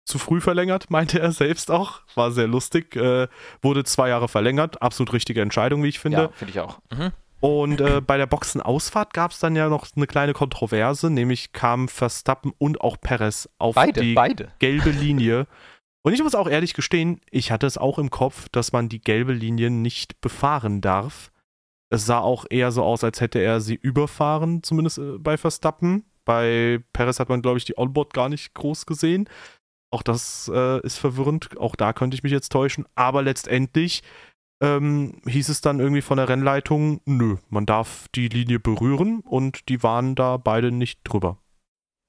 zu früh verlängert, meinte er selbst auch. War sehr lustig. Äh, wurde zwei Jahre verlängert. Absolut richtige Entscheidung, wie ich finde. Ja, finde ich auch. Mhm. Und äh, bei der Boxenausfahrt gab es dann ja noch eine kleine Kontroverse, nämlich kamen Verstappen und auch Perez auf beide, die beide. gelbe Linie. Und ich muss auch ehrlich gestehen, ich hatte es auch im Kopf, dass man die gelbe Linie nicht befahren darf. Es sah auch eher so aus, als hätte er sie überfahren, zumindest äh, bei Verstappen. Bei Perez hat man, glaube ich, die Onboard gar nicht groß gesehen. Auch das äh, ist verwirrend. Auch da könnte ich mich jetzt täuschen. Aber letztendlich ähm, hieß es dann irgendwie von der Rennleitung, nö, man darf die Linie berühren und die waren da beide nicht drüber.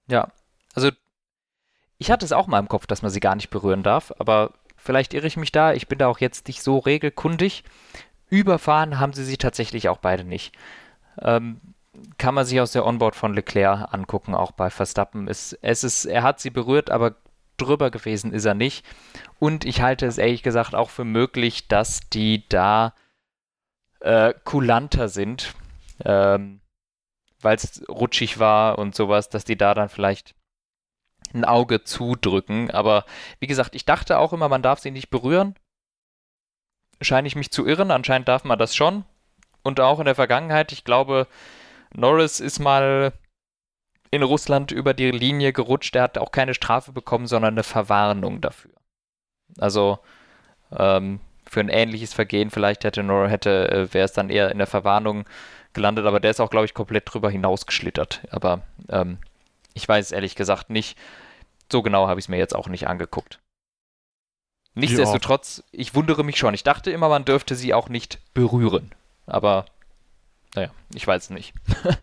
Ja, also ich hatte es auch mal im Kopf, dass man sie gar nicht berühren darf, aber vielleicht irre ich mich da. Ich bin da auch jetzt nicht so regelkundig. Überfahren haben sie sie tatsächlich auch beide nicht. Ähm, kann man sich aus der Onboard von Leclerc angucken, auch bei Verstappen. Es, es ist, er hat sie berührt, aber drüber gewesen ist er nicht. Und ich halte es ehrlich gesagt auch für möglich, dass die da äh, kulanter sind, ähm, weil es rutschig war und sowas, dass die da dann vielleicht ein Auge zudrücken. Aber wie gesagt, ich dachte auch immer, man darf sie nicht berühren. Scheine ich mich zu irren, anscheinend darf man das schon. Und auch in der Vergangenheit, ich glaube, Norris ist mal in Russland über die Linie gerutscht. Er hat auch keine Strafe bekommen, sondern eine Verwarnung dafür. Also ähm, für ein ähnliches Vergehen vielleicht hätte hätte äh, wäre es dann eher in der Verwarnung gelandet, aber der ist auch glaube ich komplett drüber hinausgeschlittert. Aber ähm, ich weiß ehrlich gesagt nicht. So genau habe ich es mir jetzt auch nicht angeguckt. Nichtsdestotrotz, ja. ich wundere mich schon. Ich dachte immer, man dürfte sie auch nicht berühren. Aber naja, ich weiß es nicht.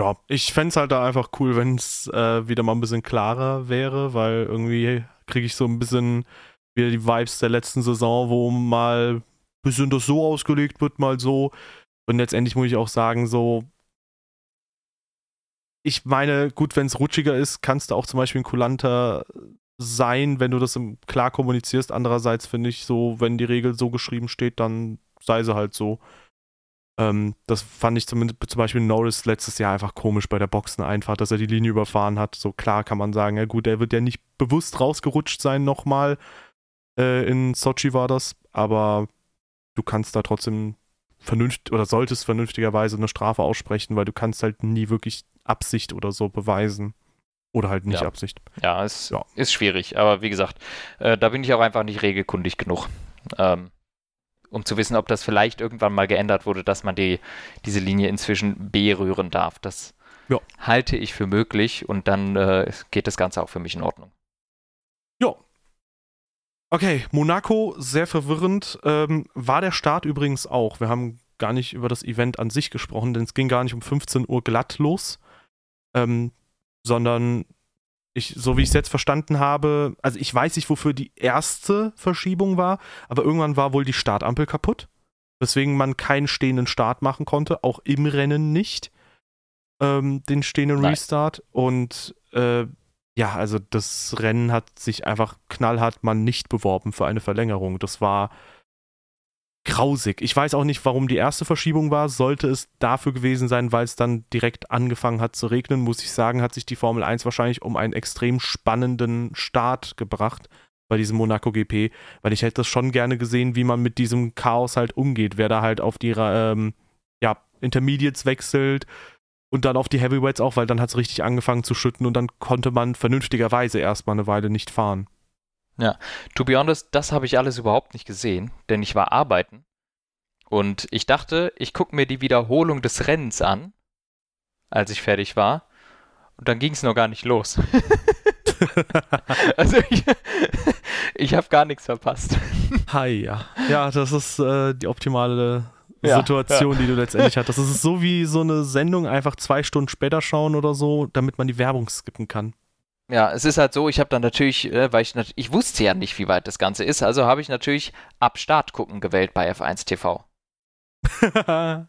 Ja, ich fände es halt da einfach cool, wenn es äh, wieder mal ein bisschen klarer wäre, weil irgendwie kriege ich so ein bisschen wieder die Vibes der letzten Saison, wo mal ein bisschen das so ausgelegt wird, mal so. Und letztendlich muss ich auch sagen, so. Ich meine, gut, wenn es rutschiger ist, kannst du auch zum Beispiel ein kulanter sein, wenn du das klar kommunizierst. Andererseits finde ich so, wenn die Regel so geschrieben steht, dann sei sie halt so. Ähm, das fand ich zumindest zum Beispiel Norris letztes Jahr einfach komisch bei der Boxeneinfahrt, dass er die Linie überfahren hat. So klar kann man sagen, ja gut, er wird ja nicht bewusst rausgerutscht sein nochmal. Äh, in Sochi war das, aber du kannst da trotzdem vernünftig oder solltest vernünftigerweise eine Strafe aussprechen, weil du kannst halt nie wirklich Absicht oder so beweisen. Oder halt nicht ja. Absicht. Ja, es ja. ist schwierig. Aber wie gesagt, äh, da bin ich auch einfach nicht regelkundig genug. Ähm, um zu wissen, ob das vielleicht irgendwann mal geändert wurde, dass man die, diese Linie inzwischen berühren darf. Das ja. halte ich für möglich und dann äh, geht das Ganze auch für mich in Ordnung. Ja, Okay, Monaco, sehr verwirrend. Ähm, war der Start übrigens auch. Wir haben gar nicht über das Event an sich gesprochen, denn es ging gar nicht um 15 Uhr glatt los, ähm, sondern ich, so wie ich es jetzt verstanden habe, also ich weiß nicht, wofür die erste Verschiebung war, aber irgendwann war wohl die Startampel kaputt, weswegen man keinen stehenden Start machen konnte, auch im Rennen nicht, ähm, den stehenden Nein. Restart. Und äh, ja, also das Rennen hat sich einfach knallhart mal nicht beworben für eine Verlängerung. Das war grausig. Ich weiß auch nicht, warum die erste Verschiebung war. Sollte es dafür gewesen sein, weil es dann direkt angefangen hat zu regnen, muss ich sagen, hat sich die Formel 1 wahrscheinlich um einen extrem spannenden Start gebracht bei diesem Monaco GP, weil ich hätte das schon gerne gesehen, wie man mit diesem Chaos halt umgeht, wer da halt auf die ähm, ja, Intermediates wechselt und dann auf die Heavyweights auch, weil dann hat es richtig angefangen zu schütten und dann konnte man vernünftigerweise erstmal eine Weile nicht fahren. Ja, to be honest, das habe ich alles überhaupt nicht gesehen, denn ich war arbeiten und ich dachte, ich gucke mir die Wiederholung des Rennens an, als ich fertig war und dann ging es noch gar nicht los. also ich, ich habe gar nichts verpasst. Hi, ja. Ja, das ist äh, die optimale Situation, ja, ja. die du letztendlich hattest. Das ist so wie so eine Sendung einfach zwei Stunden später schauen oder so, damit man die Werbung skippen kann. Ja, es ist halt so, ich habe dann natürlich, äh, weil ich, ich wusste ja nicht, wie weit das Ganze ist, also habe ich natürlich ab Start gucken gewählt bei F1 TV.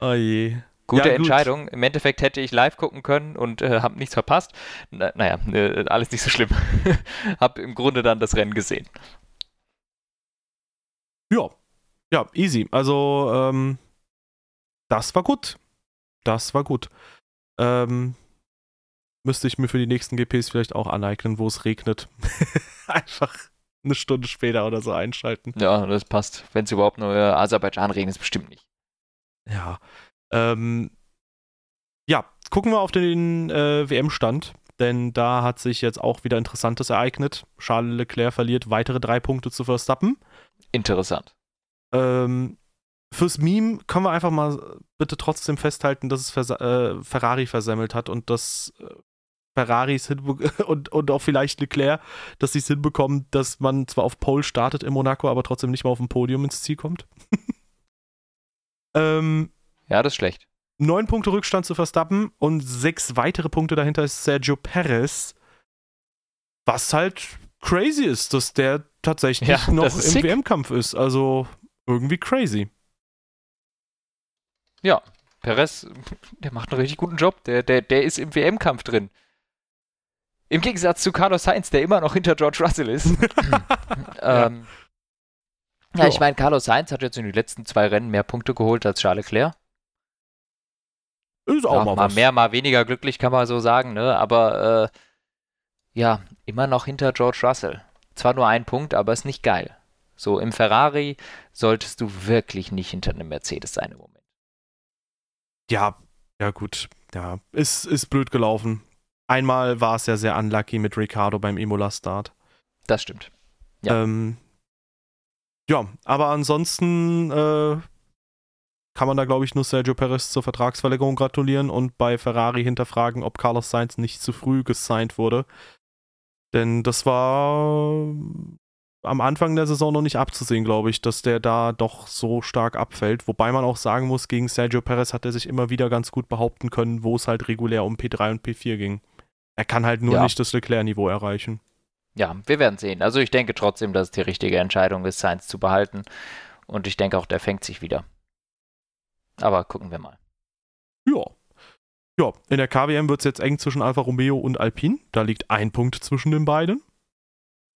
oh je. Gute ja, Entscheidung. Gut. Im Endeffekt hätte ich live gucken können und äh, habe nichts verpasst. Na, naja, äh, alles nicht so schlimm. hab im Grunde dann das Rennen gesehen. Ja, ja, easy. Also, ähm, das war gut. Das war gut. Ähm, müsste ich mir für die nächsten GPs vielleicht auch aneignen, wo es regnet. Einfach eine Stunde später oder so einschalten. Ja, das passt. Wenn es überhaupt nur äh, Aserbaidschan regnet, ist bestimmt nicht. Ja. Ähm, ja, gucken wir auf den äh, WM-Stand, denn da hat sich jetzt auch wieder Interessantes ereignet. Charles Leclerc verliert weitere drei Punkte zu Verstappen. Interessant. Ähm, fürs Meme können wir einfach mal bitte trotzdem festhalten, dass es Vers äh, Ferrari versemmelt hat und dass äh, Ferraris und, und auch vielleicht Leclerc, dass sie es hinbekommen, dass man zwar auf Pole startet in Monaco, aber trotzdem nicht mal auf dem Podium ins Ziel kommt. ähm, ja, das ist schlecht. Neun Punkte Rückstand zu Verstappen und sechs weitere Punkte dahinter ist Sergio Perez. Was halt crazy ist, dass der tatsächlich ja, noch im WM-Kampf ist. Also irgendwie crazy. Ja, Perez, der macht einen richtig guten Job. Der, der, der ist im WM-Kampf drin. Im Gegensatz zu Carlos Sainz, der immer noch hinter George Russell ist. ähm, ja. ja, ich meine, Carlos Sainz hat jetzt in den letzten zwei Rennen mehr Punkte geholt als Charles Leclerc. Ist auch ja, mal, mal mehr, mal weniger glücklich, kann man so sagen, ne? Aber äh, ja, immer noch hinter George Russell. Zwar nur ein Punkt, aber ist nicht geil. So, im Ferrari solltest du wirklich nicht hinter einem Mercedes sein im Moment. Ja, ja gut. Ja, ist, ist blöd gelaufen. Einmal war es ja sehr unlucky mit Ricardo beim Imola-Start. Das stimmt. Ja. Ähm, ja, aber ansonsten äh, kann man da, glaube ich, nur Sergio Perez zur Vertragsverlängerung gratulieren und bei Ferrari hinterfragen, ob Carlos Sainz nicht zu früh gesigned wurde. Denn das war am Anfang der Saison noch nicht abzusehen, glaube ich, dass der da doch so stark abfällt. Wobei man auch sagen muss, gegen Sergio Perez hat er sich immer wieder ganz gut behaupten können, wo es halt regulär um P3 und P4 ging. Er kann halt nur ja. nicht das Leclerc-Niveau erreichen. Ja, wir werden sehen. Also ich denke trotzdem, dass es die richtige Entscheidung ist, Sainz zu behalten. Und ich denke auch, der fängt sich wieder. Aber gucken wir mal. Ja. Ja, in der KWM wird es jetzt eng zwischen Alfa Romeo und Alpine. Da liegt ein Punkt zwischen den beiden.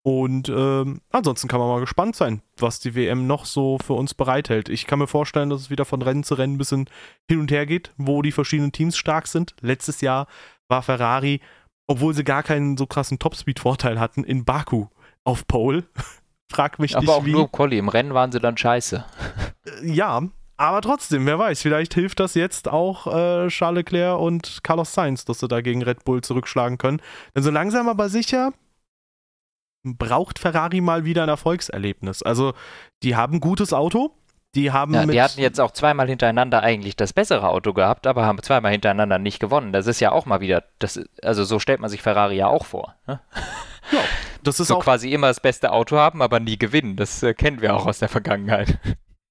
Und ähm, ansonsten kann man mal gespannt sein, was die WM noch so für uns bereithält. Ich kann mir vorstellen, dass es wieder von Rennen zu Rennen ein bisschen hin und her geht, wo die verschiedenen Teams stark sind. Letztes Jahr war Ferrari, obwohl sie gar keinen so krassen Topspeed-Vorteil hatten, in Baku auf Pole. Frag mich aber nicht, auch wie. nur Colli. Im Rennen waren sie dann scheiße. Äh, ja, aber trotzdem, wer weiß, vielleicht hilft das jetzt auch äh, Charles Leclerc und Carlos Sainz, dass sie da gegen Red Bull zurückschlagen können. Denn so langsam aber sicher braucht Ferrari mal wieder ein Erfolgserlebnis. Also, die haben ein gutes Auto. Die haben ja, die hatten jetzt auch zweimal hintereinander eigentlich das bessere Auto gehabt, aber haben zweimal hintereinander nicht gewonnen. Das ist ja auch mal wieder, das, also so stellt man sich Ferrari ja auch vor. Ne? Ja. das ist so auch quasi immer das beste Auto haben, aber nie gewinnen. Das äh, kennen wir auch aus der Vergangenheit.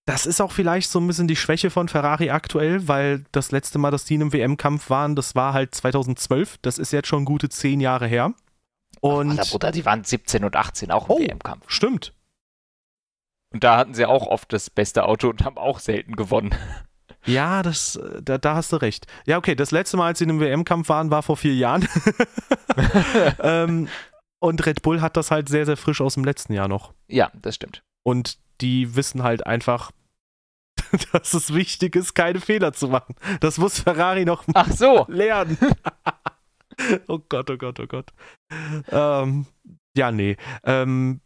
Das ist auch vielleicht so ein bisschen die Schwäche von Ferrari aktuell, weil das letzte Mal, dass die in einem WM-Kampf waren, das war halt 2012. Das ist jetzt schon gute zehn Jahre her. Und Alter, Bruder, die waren 17 und 18 auch im Oh. WM-Kampf. stimmt. Und da hatten sie auch oft das beste Auto und haben auch selten gewonnen. Ja, das, äh, da, da hast du recht. Ja, okay, das letzte Mal, als sie in einem WM-Kampf waren, war vor vier Jahren. ähm, und Red Bull hat das halt sehr, sehr frisch aus dem letzten Jahr noch. Ja, das stimmt. Und die wissen halt einfach, dass es wichtig ist, keine Fehler zu machen. Das muss Ferrari noch Ach so. lernen. oh Gott, oh Gott, oh Gott. Ähm, ja, nee. Ähm,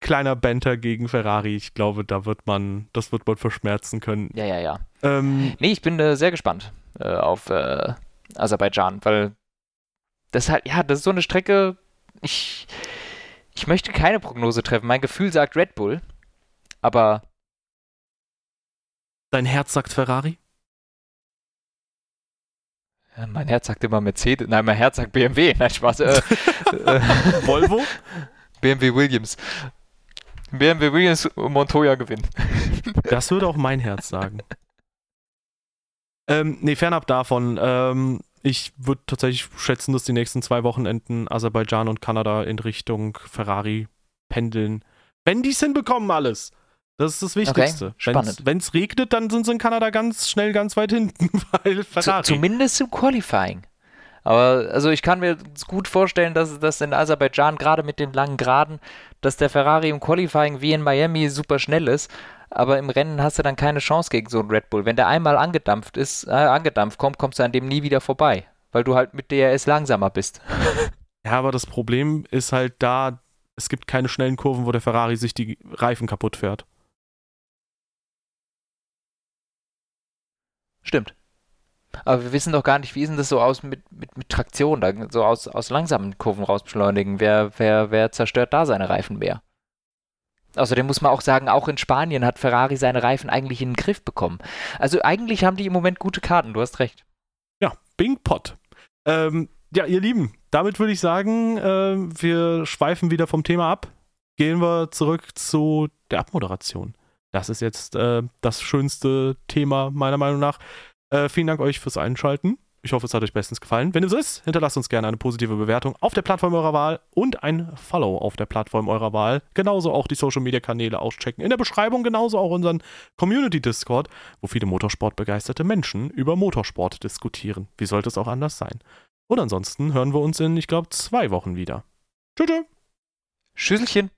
kleiner Banter gegen Ferrari. Ich glaube, da wird man, das wird man verschmerzen können. Ja, ja, ja. Ähm, Nee, ich bin äh, sehr gespannt äh, auf äh, Aserbaidschan, weil das halt, ja, das ist so eine Strecke, ich, ich möchte keine Prognose treffen. Mein Gefühl sagt Red Bull, aber dein Herz sagt Ferrari? mein Herz sagt immer Mercedes, nein, mein Herz sagt BMW, nein, Spaß, äh, äh, Volvo? BMW Williams. BMW Williams und Montoya gewinnt. Das würde auch mein Herz sagen. Ähm, nee, fernab davon. Ähm, ich würde tatsächlich schätzen, dass die nächsten zwei Wochenenden Aserbaidschan und Kanada in Richtung Ferrari pendeln. Wenn die es hinbekommen, alles. Das ist das Wichtigste. spannend. Wenn es regnet, dann sind sie in Kanada ganz schnell ganz weit hinten, weil Zu, Ferrari. zumindest im Qualifying. Aber also ich kann mir gut vorstellen, dass das in Aserbaidschan gerade mit den langen Geraden, dass der Ferrari im Qualifying wie in Miami super schnell ist, aber im Rennen hast du dann keine Chance gegen so einen Red Bull. Wenn der einmal angedampft ist, äh, angedampft kommt, kommst du an dem nie wieder vorbei, weil du halt mit DRS langsamer bist. ja, aber das Problem ist halt da, es gibt keine schnellen Kurven, wo der Ferrari sich die Reifen kaputt fährt. Stimmt. Aber wir wissen doch gar nicht, wie ist denn das so aus mit, mit, mit Traktion, so aus, aus langsamen Kurven rausbeschleunigen. Wer, wer, wer zerstört da seine Reifen mehr? Außerdem muss man auch sagen, auch in Spanien hat Ferrari seine Reifen eigentlich in den Griff bekommen. Also eigentlich haben die im Moment gute Karten, du hast recht. Ja, Bing Pot. Ähm, ja, ihr Lieben, damit würde ich sagen, ähm, wir schweifen wieder vom Thema ab. Gehen wir zurück zu der Abmoderation. Das ist jetzt äh, das schönste Thema meiner Meinung nach. Äh, vielen Dank euch fürs Einschalten. Ich hoffe, es hat euch bestens gefallen. Wenn es so ist, hinterlasst uns gerne eine positive Bewertung auf der Plattform eurer Wahl und ein Follow auf der Plattform eurer Wahl. Genauso auch die Social Media Kanäle auschecken. In der Beschreibung genauso auch unseren Community Discord, wo viele Motorsport-begeisterte Menschen über Motorsport diskutieren. Wie sollte es auch anders sein? Und ansonsten hören wir uns in, ich glaube, zwei Wochen wieder. Tschüss. Schüsselchen.